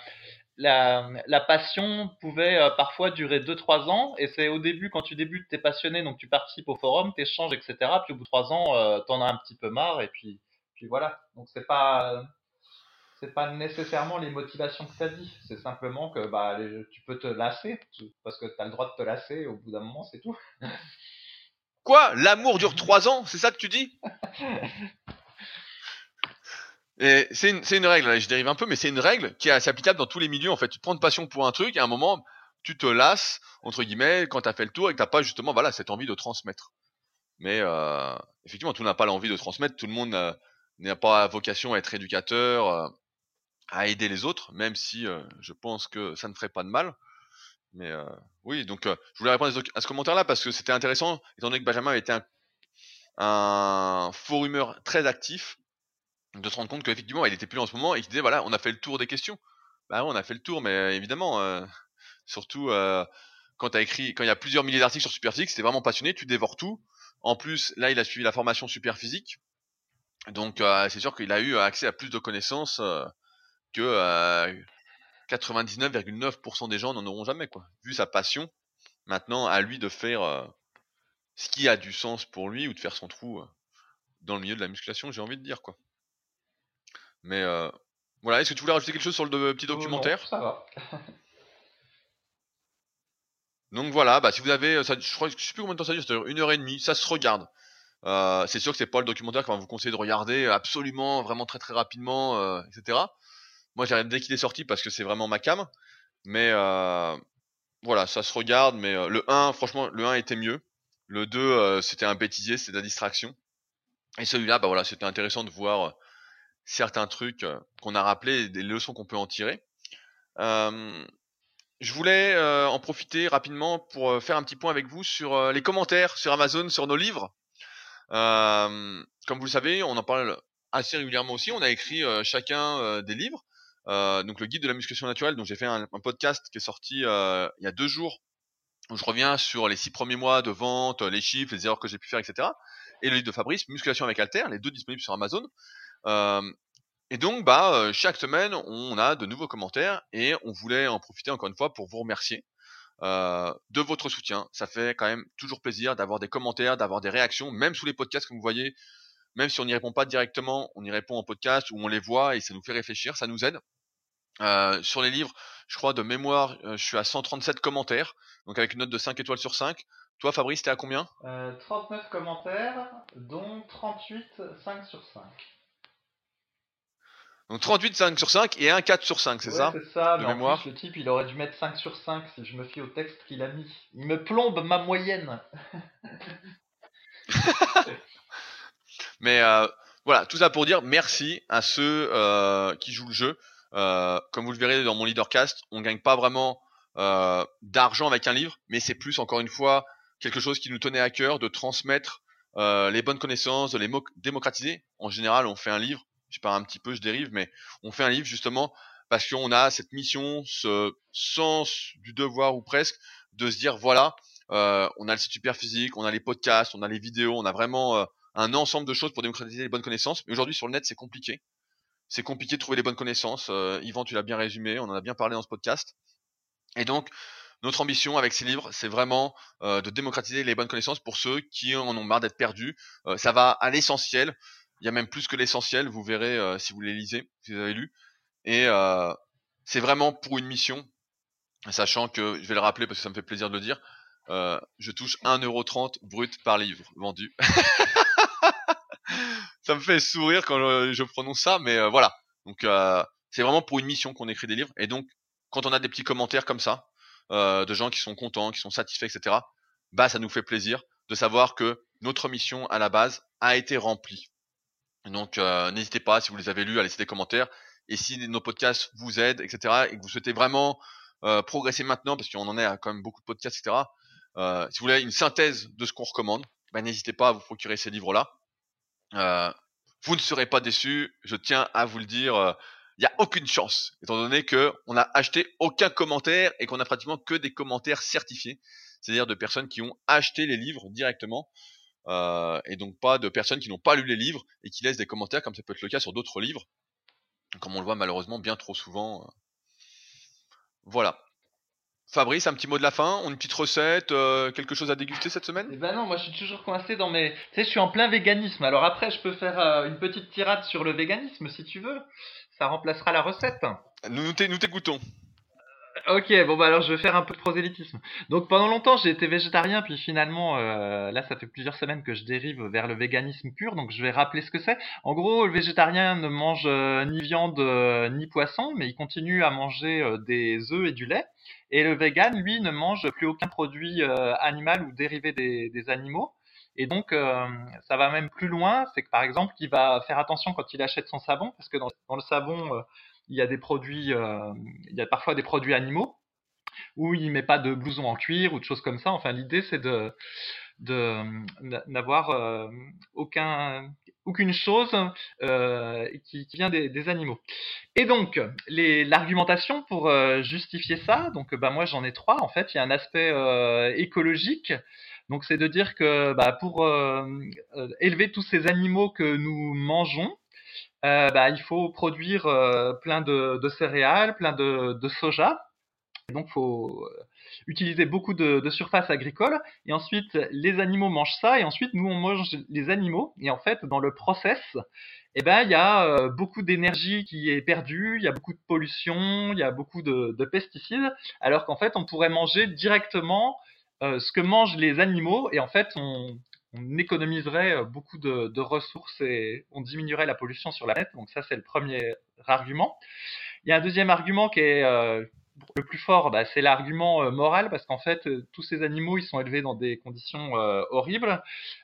la, la, passion pouvait euh, parfois durer 2-3 ans, et c'est au début, quand tu débutes, tu es passionné, donc tu participes au forum, tu échanges, etc. Puis au bout de 3 ans, euh, tu en as un petit peu marre, et puis, puis voilà. Donc c'est pas, c'est pas nécessairement les motivations que tu as dit, c'est simplement que bah, tu peux te lasser, parce que tu as le droit de te lasser au bout d'un moment, c'est tout. Quoi? L'amour dure 3 ans? C'est ça que tu dis? c'est une, règle, je dérive un peu, mais c'est une règle qui est applicable dans tous les milieux. En fait, tu prends de passion pour un truc, et à un moment, tu te lasses entre guillemets quand tu fait le tour et que t'as pas justement voilà cette envie de transmettre. Mais euh, effectivement, tout n'a pas l'envie de transmettre. Tout le monde euh, n'a pas vocation à être éducateur, euh, à aider les autres, même si euh, je pense que ça ne ferait pas de mal. Mais oui, donc je voulais répondre à ce commentaire-là parce que c'était intéressant, étant donné que Benjamin était un, un forumeur très actif de se rendre compte qu'effectivement, il était plus en ce moment et qu'il disait voilà, on a fait le tour des questions. Bah on a fait le tour, mais évidemment, euh, surtout euh, quand as écrit, quand il y a plusieurs milliers d'articles sur Superphysique, c'était vraiment passionné, tu dévores tout. En plus, là, il a suivi la formation Superphysique, donc euh, c'est sûr qu'il a eu accès à plus de connaissances que 99,9% des gens n'en auront jamais, quoi. Vu sa passion, maintenant à lui de faire ce qui a du sens pour lui ou de faire son trou dans le milieu de la musculation, j'ai envie de dire, quoi. Mais euh, voilà, est-ce que tu voulais rajouter quelque chose sur le petit documentaire? Ça va. Donc voilà, bah si vous avez, ça, je crois, je sais plus combien de temps ça dure, c'est une heure et demie, ça se regarde. Euh, c'est sûr que c'est pas le documentaire qu'on va vous conseiller de regarder absolument, vraiment très très rapidement, euh, etc. Moi j'ai dès qu'il est sorti parce que c'est vraiment ma cam. Mais euh, voilà, ça se regarde, mais euh, le 1, franchement, le 1 était mieux. Le 2, euh, c'était un bêtisier, c'était de la distraction. Et celui-là, bah voilà, c'était intéressant de voir certains trucs qu'on a rappelés, des leçons qu'on peut en tirer. Je voulais en profiter rapidement pour faire un petit point avec vous sur les commentaires sur Amazon, sur nos livres. comme vous le savez, on en parle assez régulièrement aussi. On a écrit chacun des livres. donc le guide de la musculation naturelle, dont j'ai fait un, podcast qui est sorti il y a deux jours, où je reviens sur les six premiers mois de vente, les chiffres, les erreurs que j'ai pu faire, etc. Et le livre de Fabrice, Musculation avec Alter, les deux disponibles sur Amazon. Euh, et donc, bah, euh, chaque semaine, on a de nouveaux commentaires et on voulait en profiter encore une fois pour vous remercier euh, de votre soutien. Ça fait quand même toujours plaisir d'avoir des commentaires, d'avoir des réactions, même sous les podcasts que vous voyez. Même si on n'y répond pas directement, on y répond en podcast ou on les voit et ça nous fait réfléchir, ça nous aide. Euh, sur les livres, je crois de mémoire, je suis à 137 commentaires, donc avec une note de 5 étoiles sur 5. Toi, Fabrice, t'es à combien? Euh, 39 commentaires, dont 38 5 sur 5. Donc 38 5 sur 5 et un 4 sur 5, c'est ça C'est ça, de mais mémoire. En plus, le type il aurait dû mettre 5 sur 5 si je me fie au texte qu'il a mis. Il me plombe ma moyenne. mais euh, voilà, tout ça pour dire merci à ceux euh, qui jouent le jeu. Euh, comme vous le verrez dans mon leadercast, on gagne pas vraiment d'argent avec un livre, mais c'est plus encore une fois quelque chose qui nous tenait à cœur de transmettre les bonnes connaissances, de les démocratiser. En général, on fait un livre je parle un petit peu, je dérive, mais on fait un livre justement parce qu'on a cette mission, ce sens du devoir ou presque, de se dire voilà, euh, on a le site super physique, on a les podcasts, on a les vidéos, on a vraiment euh, un ensemble de choses pour démocratiser les bonnes connaissances. Mais aujourd'hui sur le net c'est compliqué. c'est compliqué de trouver les bonnes connaissances. Euh, Yvan, tu l'as bien résumé, on en a bien parlé dans ce podcast. Et donc, notre ambition avec ces livres, c'est vraiment de démocratiser les bonnes connaissances pour ceux qui en ont marre d'être perdus. Ça va à l'essentiel. Il y a même plus que l'essentiel. Vous verrez euh, si vous les lisez, si vous avez lu. Et c'est vraiment pour une mission, sachant que je vais le rappeler parce que ça me fait plaisir de le dire. je touche 1,30€ brut par livre vendu. ça me fait sourire quand je, prononce ça, mais voilà. Donc c'est vraiment pour une mission qu'on écrit des livres. Et donc quand on a des petits commentaires comme ça, euh, de gens qui sont contents, qui sont satisfaits, etc., bah ça nous fait plaisir de savoir que notre mission à la base a été remplie. Donc euh, n'hésitez pas, si vous les avez lus, à laisser des commentaires. Et si nos podcasts vous aident, etc., et que vous souhaitez vraiment euh, progresser maintenant, parce qu'on en est à quand même beaucoup de podcasts, etc., si vous voulez une synthèse de ce qu'on recommande, bah, n'hésitez pas à vous procurer ces livres-là. vous ne serez pas déçus, je tiens à vous le dire il n'y a aucune chance, étant donné que on n'a acheté aucun commentaire et qu'on a pratiquement que des commentaires certifiés, c'est-à-dire de personnes qui ont acheté les livres directement, euh, et donc pas de personnes qui n'ont pas lu les livres et qui laissent des commentaires, comme ça peut être le cas sur d'autres livres, comme on le voit malheureusement bien trop souvent. Euh. Voilà. Fabrice, un petit mot de la fin, une petite recette, euh, quelque chose à déguster cette semaine? Eh ben non, moi je suis toujours coincé dans mes... Tu sais, je suis en plein véganisme, alors après je peux faire une petite tirade sur le véganisme si tu veux ça remplacera la recette. Nous, nous t'écoutons. Ok, bon bah alors je vais faire un peu de prosélytisme. Donc pendant longtemps j'ai été végétarien, puis finalement euh, là ça fait plusieurs semaines que je dérive vers le véganisme pur, donc je vais rappeler ce que c'est. En gros, le végétarien ne mange euh, ni viande euh, ni poisson, mais il continue à manger des œufs et du lait. Et le vegan, lui, ne mange plus aucun produit animal ou dérivé des, des animaux. Et donc, euh, ça va même plus loin, c'est que par exemple, il va faire attention quand il achète son savon, parce que dans, le savon, euh, il y a des produits, euh, il y a parfois des produits animaux, où il met pas de blouson en cuir ou de choses comme ça. Enfin, l'idée, c'est de n'avoir aucun aucune chose qui, qui, vient des, animaux. Et donc, l'argumentation pour justifier ça, donc bah, moi j'en ai trois en fait. Il y a un aspect écologique, donc c'est de dire que bah, pour euh, euh, élever tous ces animaux que nous mangeons, euh, bah, il faut produire plein de, céréales, plein de, soja. donc, il faut utiliser beaucoup de, de, surface agricole. Et ensuite, les animaux mangent ça. Et ensuite, nous, on mange les animaux. Et en fait, dans le process, eh ben, il y a beaucoup d'énergie qui est perdue, il y a beaucoup de pollution, il y a beaucoup de, de pesticides. Alors qu'en fait, on pourrait manger directement euh, ce que mangent les animaux et en fait on, on économiserait euh, beaucoup de, ressources et on diminuerait la pollution sur la planète. Donc ça c'est le premier argument. Il y a un deuxième argument qui est euh, le plus fort, bah, c'est l'argument moral parce qu'en fait tous ces animaux ils sont élevés dans des conditions horribles.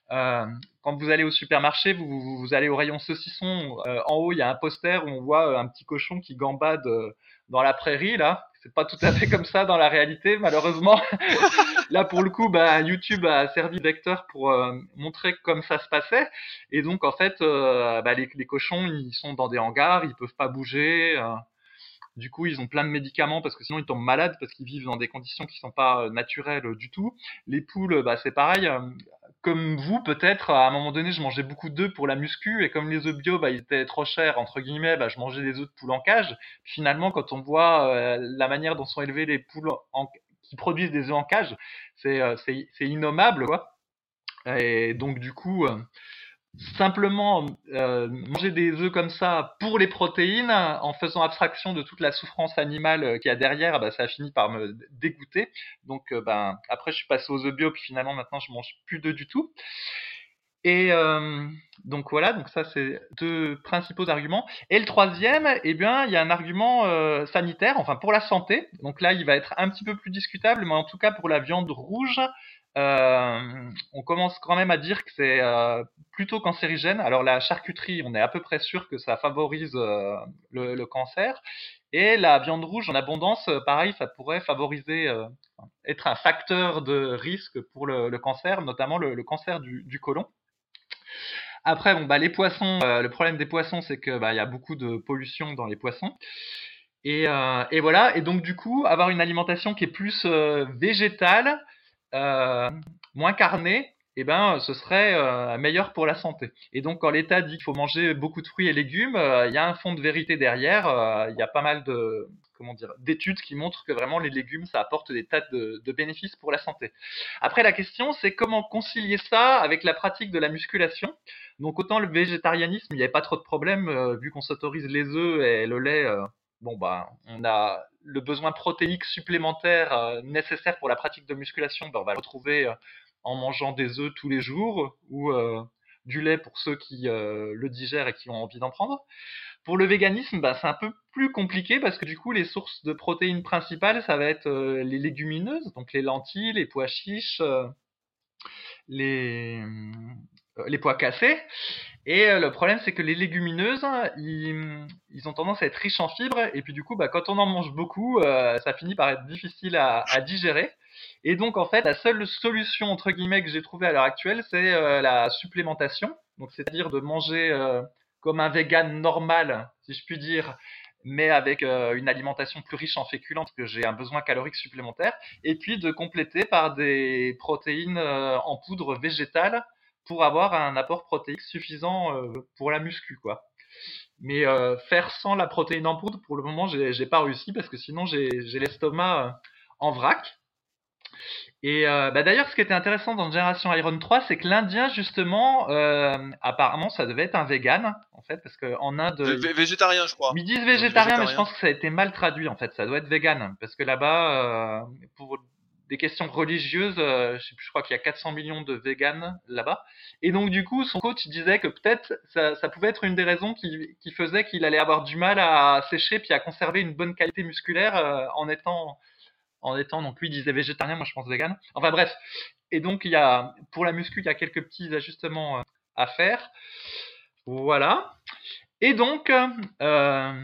quand vous allez au supermarché, vous, vous allez au rayon saucisson, en haut il y a un poster où on voit un petit cochon qui gambade dans la prairie là c'est pas tout à fait comme ça dans la réalité, malheureusement. Là, pour le coup, bah, YouTube a servi vecteur pour euh, montrer comme ça se passait. Et donc, en fait, euh, bah, les, les, cochons, ils sont dans des hangars, ils peuvent pas bouger. Euh. du coup, ils ont plein de médicaments parce que sinon ils tombent malades parce qu'ils vivent dans des conditions qui sont pas naturelles du tout. Les poules, bah, c'est pareil comme vous, peut-être, à un moment donné, je mangeais beaucoup d'œufs pour la muscu, et comme les œufs bio, bah, ils étaient trop chers, entre guillemets, bah, je mangeais des œufs de poule en cage. Finalement, quand on voit euh, la manière dont sont élevées les poules qui produisent des œufs en cage, c'est euh, innommable, quoi. Et donc, du coup, euh, simplement euh, manger des œufs comme ça pour les protéines, en faisant abstraction de toute la souffrance animale euh, qu'il y a derrière, bah, ça a fini par me dégoûter. Donc, euh, ben, après, je suis passé aux œufs bio, puis finalement, maintenant, je mange plus d'œufs du tout. Et euh, donc voilà, donc ça c'est deux principaux arguments. Et le troisième, eh bien, il y a un argument sanitaire, enfin pour la santé. Donc là, il va être un petit peu plus discutable, mais en tout cas pour la viande rouge, on commence quand même à dire que c'est euh, plutôt cancérigène. Alors la charcuterie, on est à peu près sûr que ça favorise euh, le, cancer. Et la viande rouge en abondance, pareil, ça pourrait favoriser, être un facteur de risque pour le, cancer, notamment le, cancer du, du côlon. Après, bon, bah, les poissons, le problème des poissons, c'est que bah, y a beaucoup de pollution dans les poissons. Et, et, voilà. Et donc du coup, avoir une alimentation qui est plus végétale, euh, moins carné, eh ben, ce serait euh, meilleur pour la santé. Et donc, quand l'État dit qu'il faut manger beaucoup de fruits et légumes, euh, il y a un fond de vérité derrière. Euh, il y a pas mal de comment dire d'études qui montrent que vraiment les légumes, ça apporte des tas de, de bénéfices pour la santé. Après, la question, c'est comment concilier ça avec la pratique de la musculation. Donc, autant le végétarianisme, il n'y avait pas trop de problèmes vu qu'on s'autorise les œufs et le lait. Bon, bah, on a le besoin protéique supplémentaire nécessaire pour la pratique de musculation, ben, on va le retrouver en mangeant des œufs tous les jours ou euh, du lait pour ceux qui euh, le digèrent et qui ont envie d'en prendre. Pour le véganisme, bah, c'est un peu plus compliqué parce que du coup, les sources de protéines principales, ça va être euh, les légumineuses, donc les lentilles, les pois chiches, les pois cassés. Et le problème, c'est que les légumineuses, ils, ils, ont tendance à être riches en fibres, et puis du coup, bah, quand on en mange beaucoup, ça finit par être difficile à, à digérer. Et donc en fait, la seule solution entre guillemets que j'ai trouvée à l'heure actuelle, c'est euh, la supplémentation. Donc c'est-à-dire de manger euh, comme un vegan normal, si je puis dire, mais avec euh, une alimentation plus riche en féculents parce que j'ai un besoin calorique supplémentaire, et puis de compléter par des protéines en poudre végétale pour avoir un apport protéique suffisant pour la muscu, quoi. Mais faire sans la protéine en poudre, pour le moment, j'ai pas réussi parce que sinon j'ai l'estomac en vrac. Et euh, bah d'ailleurs, ce qui était intéressant dans Génération Iron 3, c'est que l'Indien, justement, euh, apparemment, ça devait être un vegan, en fait, parce qu'en Inde... végétarien, je crois. Ils disent végétarien, mais je pense que ça a été mal traduit, en fait. Ça doit être vegan, parce que là-bas, euh, pour des questions religieuses, plus, je crois qu'il y a 400 millions de véganes là-bas. Et donc, du coup, son coach disait que peut-être ça, pouvait être une des raisons qui, faisait qu'il allait avoir du mal à sécher puis à conserver une bonne qualité musculaire en étant en étant, donc lui disait végétarien, moi je pense vegan. Enfin bref. Et donc il y a, pour la muscu, il y a quelques petits ajustements euh, à faire. Voilà. Et donc, euh,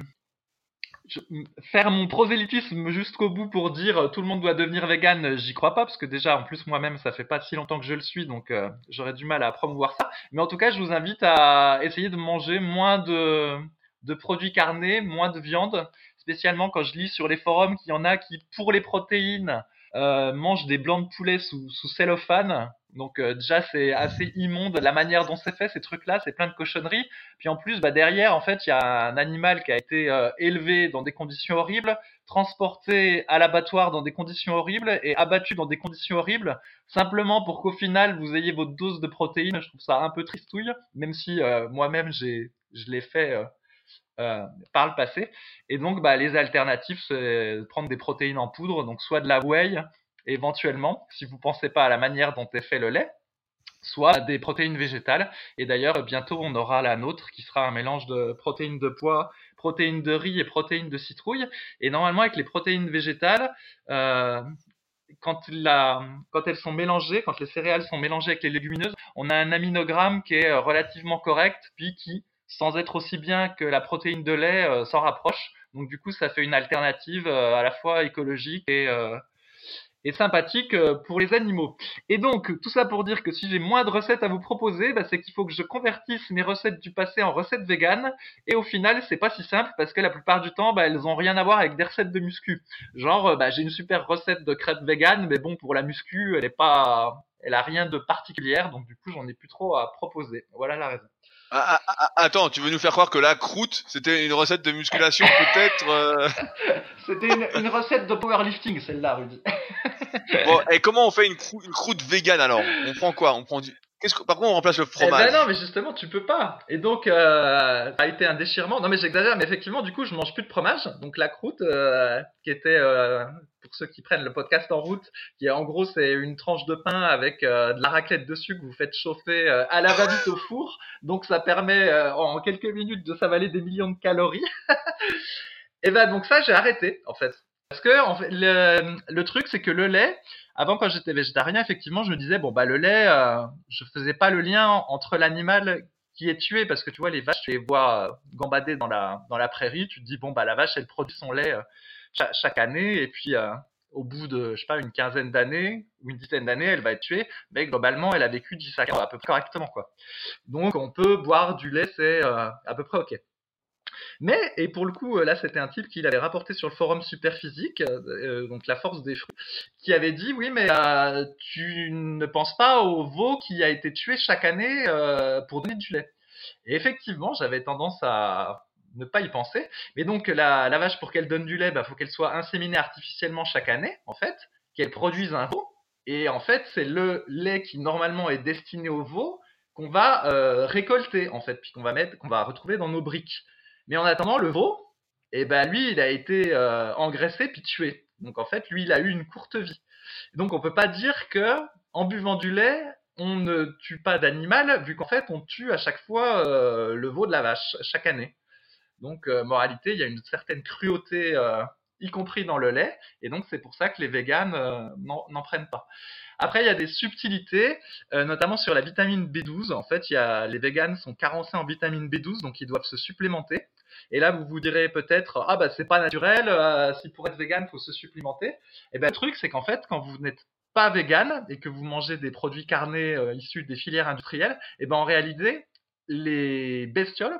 faire mon prosélytisme jusqu'au bout pour dire euh, tout le monde doit devenir vegan, j'y crois pas, parce que déjà, en plus, moi-même, ça fait pas si longtemps que je le suis, donc j'aurais du mal à promouvoir ça. Mais en tout cas, je vous invite à essayer de manger moins de, de produits carnés, moins de viande, spécialement quand je lis sur les forums qu'il y en a qui, pour les protéines, euh, mangent des blancs de poulet sous, sous cellophane. Donc euh, déjà c'est assez immonde la manière dont c'est fait ces trucs-là, c'est plein de cochonneries. Puis en plus bah, derrière en fait il y a un animal qui a été euh, élevé dans des conditions horribles, transporté à l'abattoir dans des conditions horribles et abattu dans des conditions horribles simplement pour qu'au final vous ayez votre dose de protéines. Je trouve ça un peu tristouille, même si moi-même j'ai je l'ai fait euh, par le passé. Et donc, bah, les alternatives, c'est prendre des protéines en poudre, donc soit de la whey, éventuellement, si vous pensez pas à la manière dont est fait le lait, soit des protéines végétales. Et d'ailleurs, bientôt, on aura la nôtre, qui sera un mélange de protéines de pois, protéines de riz et protéines de citrouille. Et normalement, avec les protéines végétales, euh, quand, elles sont mélangées, quand les céréales sont mélangées avec les légumineuses, on a un aminogramme qui est relativement correct, puis qui sans être aussi bien que la protéine de lait euh, s'en rapproche. Donc du coup, ça fait une alternative euh, à la fois écologique et, euh, et sympathique pour les animaux. Et donc, tout ça pour dire que si j'ai moins de recettes à vous proposer, bah, c'est qu'il faut que je convertisse mes recettes du passé en recettes véganes. Et au final, c'est pas si simple parce que la plupart du temps, bah, elles ont rien à voir avec des recettes de muscu. Genre, bah, j'ai une super recette de crêpes véganes, mais bon, pour la muscu, elle est pas, elle a rien de particulière. Donc du coup, j'en ai plus trop à proposer. Voilà la raison. Ah, ah, ah, attends, tu veux nous faire croire que la croûte, c'était une recette de musculation peut-être euh C'était une, recette de powerlifting, celle-là, Rudy. bon, et comment on fait une, une croûte végane alors? On prend quoi? On prend du... Qu'est-ce que, par contre, on remplace le fromage eh ben non, mais justement, tu peux pas. Et donc, euh, ça a été un déchirement. Non, mais j'exagère, mais effectivement, du coup, je mange plus de fromage. Donc, la croûte, euh, qui était, euh, pour ceux qui prennent le podcast en route, qui en gros, c'est une tranche de pain avec euh, de la raclette dessus que vous faites chauffer euh, à la va-vite au four. Donc, ça permet en quelques minutes de s'avaler des millions de calories. Et ben, donc ça, j'ai arrêté, en fait. Parce que en fait, le, le truc, c'est que le lait, avant, quand j'étais végétarien, effectivement, je me disais, bon, bah, le lait, euh, je faisais pas le lien entre l'animal qui est tué, parce que tu vois, les vaches, tu les vois euh, gambader dans la, dans la prairie, tu te dis, bon, bah, la vache, elle produit son lait euh, chaque, année, et puis, euh, au bout de, je sais pas, une quinzaine d'années, ou une dizaine d'années, elle va être tuée, mais globalement, elle a vécu 10 à 15 à peu près correctement, quoi. Donc, on peut boire du lait, c'est à peu près OK. Mais, et pour le coup, là, c'était un type qui l'avait rapporté sur le forum Superphysique, donc la force des fruits, qui avait dit, oui, mais tu ne penses pas au veau qui a été tué chaque année pour donner du lait. Et effectivement, j'avais tendance à ne pas y penser. Mais donc, la, vache, pour qu'elle donne du lait, il bah, faut qu'elle soit inséminée artificiellement chaque année, en fait, qu'elle produise un veau. Et en fait, c'est le lait qui normalement est destiné au veau qu'on va euh, récolter, en fait, puis qu'on va mettre, qu'on va retrouver dans nos briques. Mais en attendant, le veau, eh ben lui, il a été euh, engraissé puis tué. Donc en fait, lui, il a eu une courte vie. Donc on peut pas dire que en buvant du lait, on ne tue pas d'animal, vu qu'en fait, on tue à chaque fois euh, le veau de la vache chaque année. Donc, euh, moralité, il y a une certaine cruauté, y compris dans le lait, et donc c'est pour ça que les véganes n'en prennent pas. Après, il y a des subtilités, notamment sur la vitamine B12. En fait, il y a, les véganes sont carencés en vitamine B12, donc ils doivent se supplémenter. Et là, vous vous direz peut-être, ah bah c'est pas naturel, si pour être vegan, faut se supplémenter. Et eh ben le truc, c'est qu'en fait, quand vous n'êtes pas vegan et que vous mangez des produits carnés issus des filières industrielles, et eh ben en réalité, les bestioles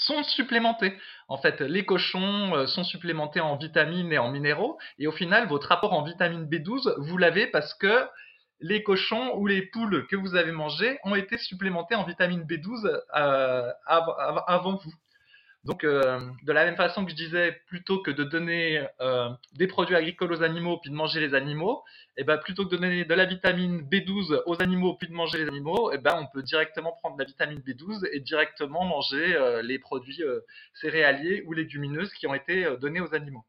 sont supplémentés. En fait, les cochons euh, sont supplémentés en vitamines et en minéraux, et au final, votre rapport en vitamine B12, vous l'avez parce que les cochons ou les poules que vous avez mangés ont été supplémentés en vitamine B12 euh, avant vous. Donc, euh, de la même façon que je disais, plutôt que de donner euh, des produits agricoles aux animaux puis de manger les animaux, et eh ben plutôt que de donner de la vitamine B12 aux animaux puis de manger les animaux, et eh ben on peut directement prendre la vitamine B12 et directement manger euh, les produits céréaliers ou légumineuses qui ont été donnés aux animaux.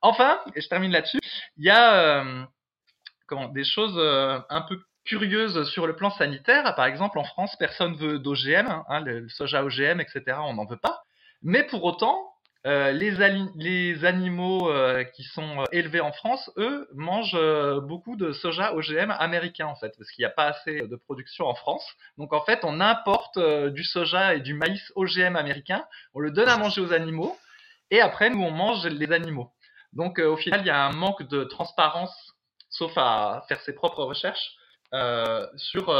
Enfin, et je termine là-dessus, il y a comment des choses un peu curieuses sur le plan sanitaire. Par exemple, en France, personne veut d'OGM, hein, le soja OGM, etc. On n'en veut pas. Mais pour autant, euh, les, animaux euh, qui sont euh, élevés en France, eux, mangent beaucoup de soja OGM américain en fait, parce qu'il n'y a pas assez de production en France. Donc en fait, on importe du soja et du maïs OGM américain, on le donne à manger aux animaux, et après nous on mange les animaux. Donc au final, il y a un manque de transparence, sauf à faire ses propres recherches. sur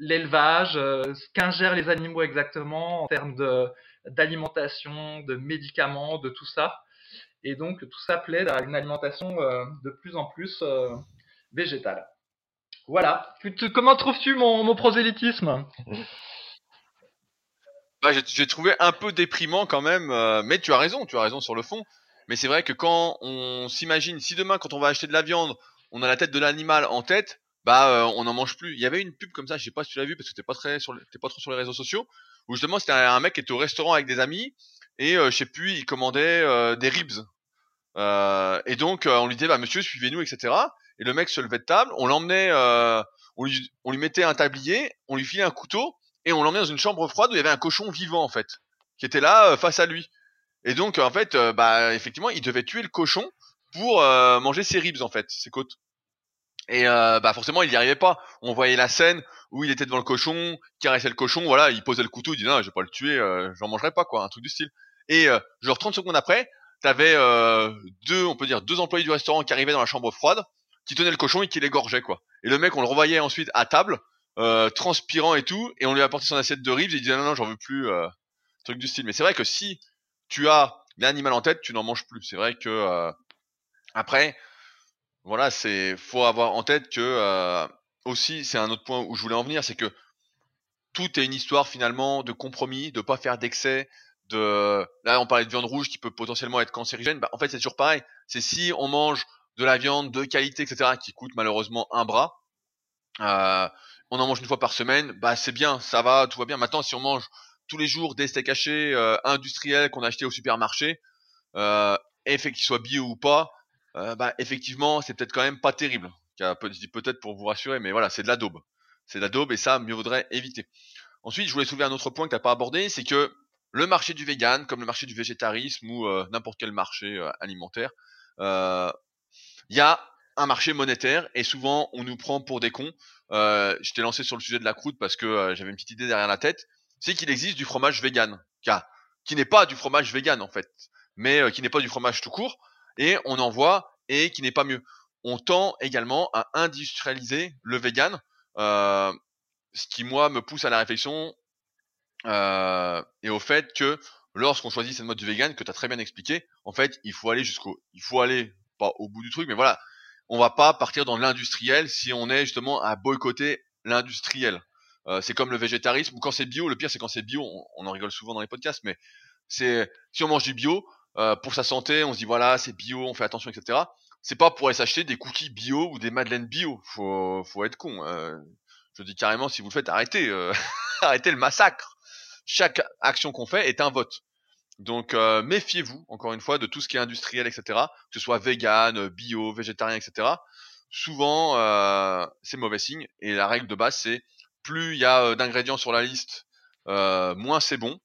l'élevage, ce qu'ingèrent les animaux exactement en termes de, d'alimentation, de médicaments, de tout ça. Et donc tout ça plaide à une alimentation euh, de plus en plus euh, végétale. Voilà. Comment trouves-tu mon, prosélytisme? Bah, J'ai trouvé un peu déprimant quand même, euh, mais tu as raison, tu as raison sur le fond. Mais c'est vrai que quand on s'imagine, si demain quand on va acheter de la viande, on a la tête de l'animal en tête, bah on n'en mange plus. Il y avait une pub comme ça, je sais pas si tu l'as vu parce que t'es pas très sur, pas trop sur les réseaux sociaux, où justement c'était un, mec qui était au restaurant avec des amis et euh, je sais plus, il commandait euh, des ribs. Euh, et donc on lui disait bah monsieur suivez-nous etc. Et le mec se levait de table, on l'emmenait, on lui on lui mettait un tablier, on lui filait un couteau et on l'emmenait dans une chambre froide où il y avait un cochon vivant en fait, qui était là face à lui. Et donc en fait bah effectivement il devait tuer le cochon pour manger ses ribs en fait, ses côtes. Et bah forcément il n'y arrivait pas. On voyait la scène où il était devant le cochon, caressait le cochon, voilà, il posait le couteau, il dit non, je vais pas le tuer, euh, j'en mangerai pas quoi, un truc du style. Et euh, genre 30 secondes après, t'avais euh, deux, on peut dire deux employés du restaurant qui arrivaient dans la chambre froide, qui tenaient le cochon et qui l'égorgeaient quoi. Et le mec, on le revoyait ensuite à table, euh, transpirant et tout, et on lui a apporté son assiette de ribs, et il disait non non, j'en veux plus, euh, truc du style. Mais c'est vrai que si tu as l'animal en tête, tu n'en manges plus. C'est vrai que après, voilà, c'est faut avoir en tête que aussi, c'est un autre point où je voulais en venir, c'est que tout est une histoire finalement de compromis, de pas faire d'excès, de là on parlait de viande rouge qui peut potentiellement être cancérigène. Bah, en fait c'est toujours pareil. C'est si on mange de la viande de qualité, etc., qui coûte malheureusement un bras, euh, on en mange une fois par semaine, bah c'est bien, ça va, tout va bien. Maintenant si on mange tous les jours des steaks hachés euh, industriels qu'on a achetés au supermarché, euh, et fait qu'ils soient bio ou pas, euh, bah effectivement c'est peut-être quand même pas terrible je dis peut-être pour vous rassurer, mais voilà, c'est de la daube. C'est de la daube et ça, mieux vaudrait éviter. Ensuite, je voulais soulever un autre point que tu n'as pas abordé, c'est que le marché du vegan, comme le marché du végétarisme ou euh, n'importe quel marché euh, alimentaire, il y a un marché monétaire et souvent on nous prend pour des cons. je t'ai lancé sur le sujet de la croûte parce que j'avais une petite idée derrière la tête. C'est qu'il existe du fromage vegan, qui n'est pas du fromage vegan en fait, mais qui n'est pas du fromage tout court, et on en voit et qui n'est pas mieux on tend également à industrialiser le vegan, euh, ce qui moi me pousse à la réflexion euh, et au fait que lorsqu'on choisit cette mode du vegan que tu as très bien expliqué, en fait, il faut aller jusqu'au, il faut aller pas au bout du truc, mais voilà, on va pas partir dans l'industriel si on est justement à boycotter l'industriel. Euh, c'est comme le végétarisme quand c'est bio. Le pire, c'est quand c'est bio. On, en rigole souvent dans les podcasts, mais c'est si on mange du bio euh, pour sa santé, on se dit voilà, c'est bio, on fait attention, etc. C'est pas pour aller s'acheter des cookies bio ou des madeleines bio. Faut, faut être con. Euh, je dis carrément, si vous le faites, arrêtez, euh, arrêtez le massacre. Chaque action qu'on fait est un vote. Donc euh, méfiez-vous, encore une fois, de tout ce qui est industriel, etc. Que ce soit vegan, bio, végétarien, etc. Souvent, euh, c'est mauvais signe. Et la règle de base, c'est plus il y a d'ingrédients sur la liste, moins c'est bon.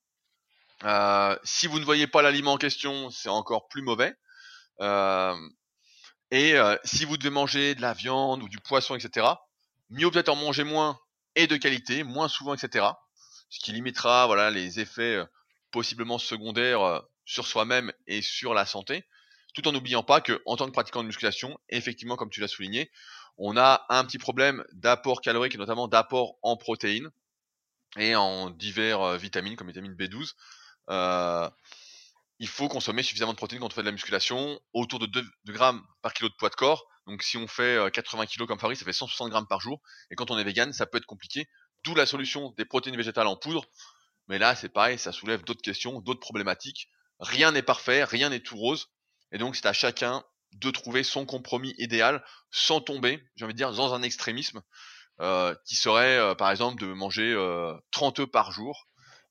Si vous ne voyez pas l'aliment en question, c'est encore plus mauvais. et si vous devez manger de la viande ou du poisson, etc., mieux peut-être en manger moins et de qualité, moins souvent, etc. Ce qui limitera voilà les effets possiblement secondaires sur soi-même et sur la santé, tout en n'oubliant pas que en tant que pratiquant de musculation, effectivement, comme tu l'as souligné, on a un petit problème d'apport calorique et notamment d'apport en protéines et en divers vitamines comme vitamine B12. Euh, il faut consommer suffisamment de protéines quand on fait de la musculation, autour de 2, grammes par kilo de poids de corps. Donc si on fait 80 kg comme Fabrice, ça fait 160 grammes par jour. Et quand on est vegan, ça peut être compliqué. D'où la solution des protéines végétales en poudre. Mais là, c'est pareil, ça soulève d'autres questions, d'autres problématiques. Rien n'est parfait, rien n'est tout rose. Et donc c'est à chacun de trouver son compromis idéal sans tomber, j'ai envie de dire, dans un extrémisme euh, qui serait euh, par exemple de manger euh, 30 œufs par jour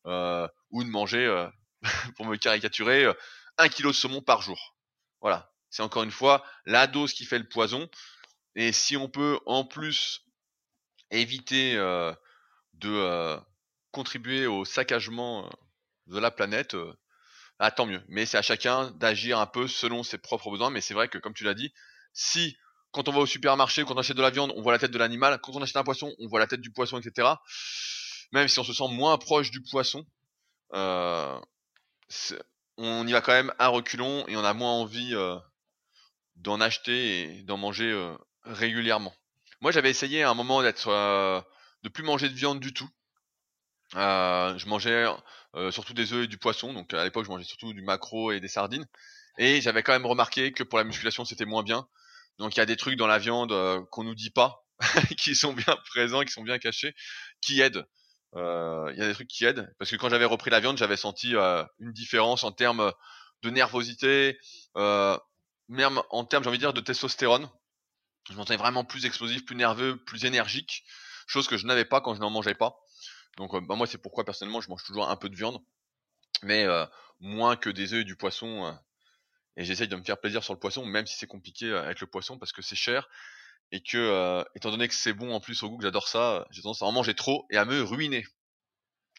euh, ou de manger pour me caricaturer, euh, un kilo de saumon par jour. Voilà. C'est encore une fois la dose qui fait le poison. Et si on peut en plus éviter euh, de euh, contribuer au saccagement de la planète, ah, tant mieux. Mais c'est à chacun d'agir un peu selon ses propres besoins. Mais c'est vrai que, comme tu l'as dit, si quand on va au supermarché, quand on achète de la viande, on voit la tête de l'animal, quand on achète un poisson, on voit la tête du poisson, etc. Même si on se sent moins proche du poisson, euh, on y va quand même à reculons et on a moins envie euh, d'en acheter et d'en manger euh, régulièrement. Moi, j'avais essayé à un moment d'être euh, de plus manger de viande du tout. je mangeais surtout des œufs et du poisson, donc à l'époque je mangeais surtout du macro et des sardines. Et j'avais quand même remarqué que pour la musculation c'était moins bien. Donc il y a des trucs dans la viande qu'on nous dit pas, qui sont bien présents, qui sont bien cachés, qui aident. Euh, il y a des trucs qui aident parce que quand j'avais repris la viande, j'avais senti euh, une différence en termes de nervosité, euh, même en termes, j'ai envie de dire, de testostérone. Je m'entendais vraiment plus explosif, plus nerveux, plus énergique, chose que je n'avais pas quand je n'en mangeais pas. Donc bah, moi c'est pourquoi personnellement je mange toujours un peu de viande, mais moins que des œufs et du poisson. et j'essaye de me faire plaisir sur le poisson, même si c'est compliqué avec le poisson parce que c'est cher et que euh, étant donné que c'est bon en plus au goût que j'adore ça, j'ai tendance à en manger trop et à me ruiner.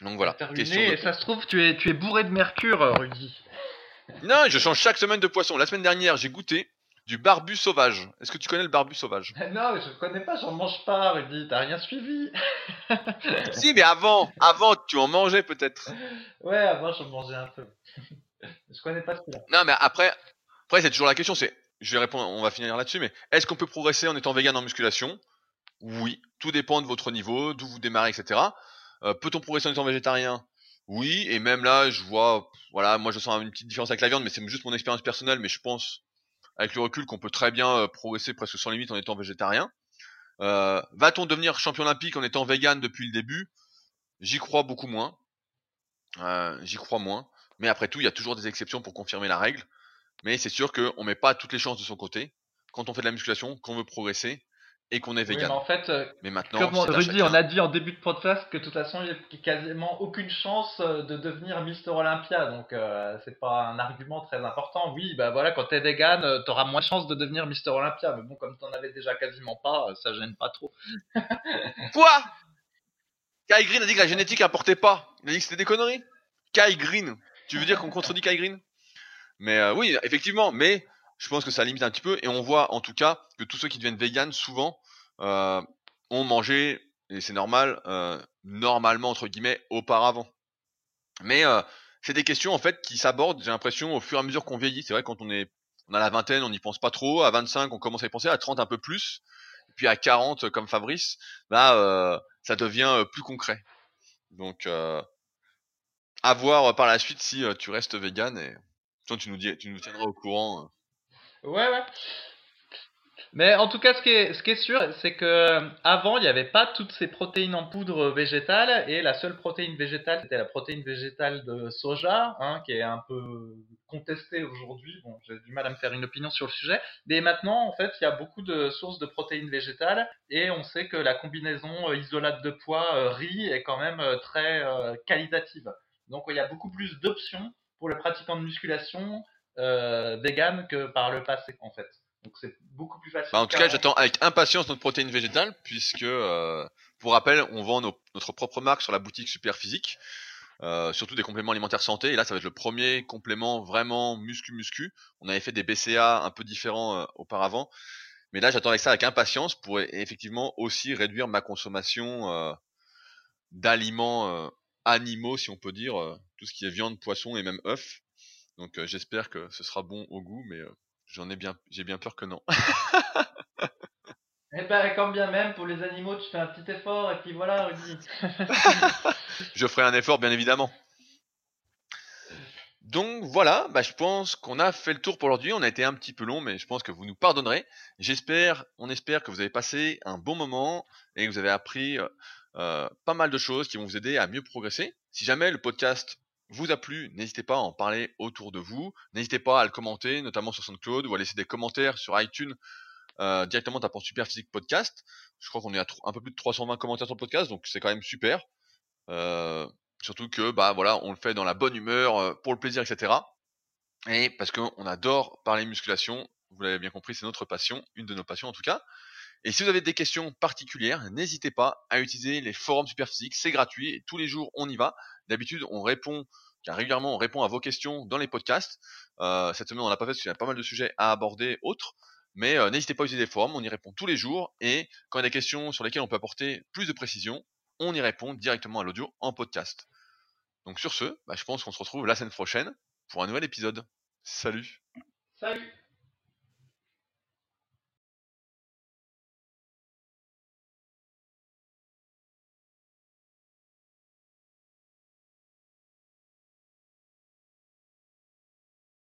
Donc voilà. Ruiner, et ça se trouve tu es tu es bourré de mercure, euh, Rudy. Non, je change chaque semaine de poisson. La semaine dernière, j'ai goûté du barbu sauvage. Est-ce que tu connais le barbu sauvage? Non, je connais pas, j'en mange pas, Rudy. T'as rien suivi. si, mais avant, avant, tu en mangeais peut-être. Ouais, avant, j'en mangeais un peu. je connais pas celui-là. Non, mais après, après c'est toujours la question, c'est je vais répondre, on va finir là-dessus, mais est-ce qu'on peut progresser en étant vegan en musculation? Oui, tout dépend de votre niveau, d'où vous démarrez, etc. Euh, peut-on progresser en étant végétarien? Oui, et même là, je vois, voilà, moi je sens une petite différence avec la viande, mais c'est juste mon expérience personnelle, mais je pense, avec le recul, qu'on peut très bien euh, progresser presque sans limite en étant végétarien. Euh, va-t-on devenir champion olympique en étant vegan depuis le début? J'y crois beaucoup moins. J'y crois moins. Mais après tout, il y a toujours des exceptions pour confirmer la règle. Mais c'est sûr qu'on met pas toutes les chances de son côté quand on fait de la musculation, qu'on veut progresser et qu'on est vegan. mais en fait, euh, mais maintenant, comme Rudy, on a dit en début de podcast que de toute façon, il n'y a quasiment aucune chance euh, de devenir Mister Olympia. Donc, euh, c'est pas un argument très important. Oui, bah voilà, quand t'es vegan, tu auras moins de chances de devenir Mister Olympia. Mais bon, comme t'en avais déjà quasiment pas, ça gêne pas trop. Quoi? Kai Green a dit que la génétique importait pas. Il a dit que c'était des conneries. Kai Green. Tu veux dire qu'on contredit Kai Green? Mais euh, oui, effectivement, mais je pense que ça limite un petit peu. Et on voit en tout cas que tous ceux qui deviennent vegan, souvent, euh, ont mangé, et c'est normal, euh, normalement, entre guillemets, auparavant. Mais c'est des questions en fait qui s'abordent, j'ai l'impression, au fur et à mesure qu'on vieillit. C'est vrai, quand on est on a la vingtaine, on n'y pense pas trop. À 25, on commence à y penser. À 30, un peu plus. Et puis à 40, comme Fabrice, bah, ça devient plus concret. Donc, à voir par la suite si tu restes vegan et dis, tu nous tiendras au courant. Ouais, ouais. Mais en tout cas, ce qui est, ce qui est sûr, c'est que euh, avant, il n'y avait pas toutes ces protéines en poudre végétale, et la seule protéine végétale, c'était la protéine végétale de soja, hein, qui est un peu contestée aujourd'hui. Bon, j'ai du mal à me faire une opinion sur le sujet. Mais maintenant, en fait, il y a beaucoup de sources de protéines végétales, et on sait que la combinaison euh, isolate de poids euh, riz est quand même très qualitative. Donc, il y a beaucoup plus d'options pour les pratiquants de musculation vegan que par le passé, en fait. Donc c'est beaucoup plus facile. Bah, en tout cas, j'attends avec impatience notre protéine végétale, puisque, euh, pour rappel, on vend notre propre marque sur la boutique Super Physique, euh, surtout des compléments alimentaires santé. Et là, ça va être le premier complément vraiment muscu-muscu. On avait fait des BCA un peu différents euh, auparavant. Mais là, j'attends avec ça avec impatience pour effectivement aussi réduire ma consommation d'aliments animaux, si on peut dire, tout ce qui est viande, poisson et même œufs. Donc j'espère que ce sera bon au goût, mais J'en ai bien, j'ai bien peur que non. Eh ben, quand bien même, pour les animaux, tu fais un petit effort, et puis voilà, Rudy. je ferai un effort, bien évidemment. Donc voilà, bah, je pense qu'on a fait le tour pour aujourd'hui. On a été un petit peu long, mais je pense que vous nous pardonnerez. J'espère, on espère que vous avez passé un bon moment et que vous avez appris euh, pas mal de choses qui vont vous aider à mieux progresser. Si jamais le podcast vous a plu, n'hésitez pas à en parler autour de vous. N'hésitez pas à le commenter, notamment sur SoundCloud, ou à laisser des commentaires sur iTunes euh, directement tapant Super Physique Podcast. Je crois qu'on est à un peu plus de 320 commentaires sur le podcast, donc c'est quand même super. Euh, surtout que bah voilà, on le fait dans la bonne humeur, pour le plaisir, etc. Et parce qu'on adore parler musculation, vous l'avez bien compris, c'est notre passion, une de nos passions en tout cas. Et si vous avez des questions particulières, n'hésitez pas à utiliser les forums Superphysique, c'est gratuit, tous les jours on y va. D'habitude on répond, car régulièrement on répond à vos questions dans les podcasts. Euh, cette semaine on l'a pas fait parce qu'il y a pas mal de sujets à aborder autres. Mais euh, n'hésitez pas à utiliser les forums, on y répond tous les jours, et quand il y a des questions sur lesquelles on peut apporter plus de précision, on y répond directement à l'audio en podcast. Donc sur ce, bah, je pense qu'on se retrouve la semaine prochaine pour un nouvel épisode. Salut Salut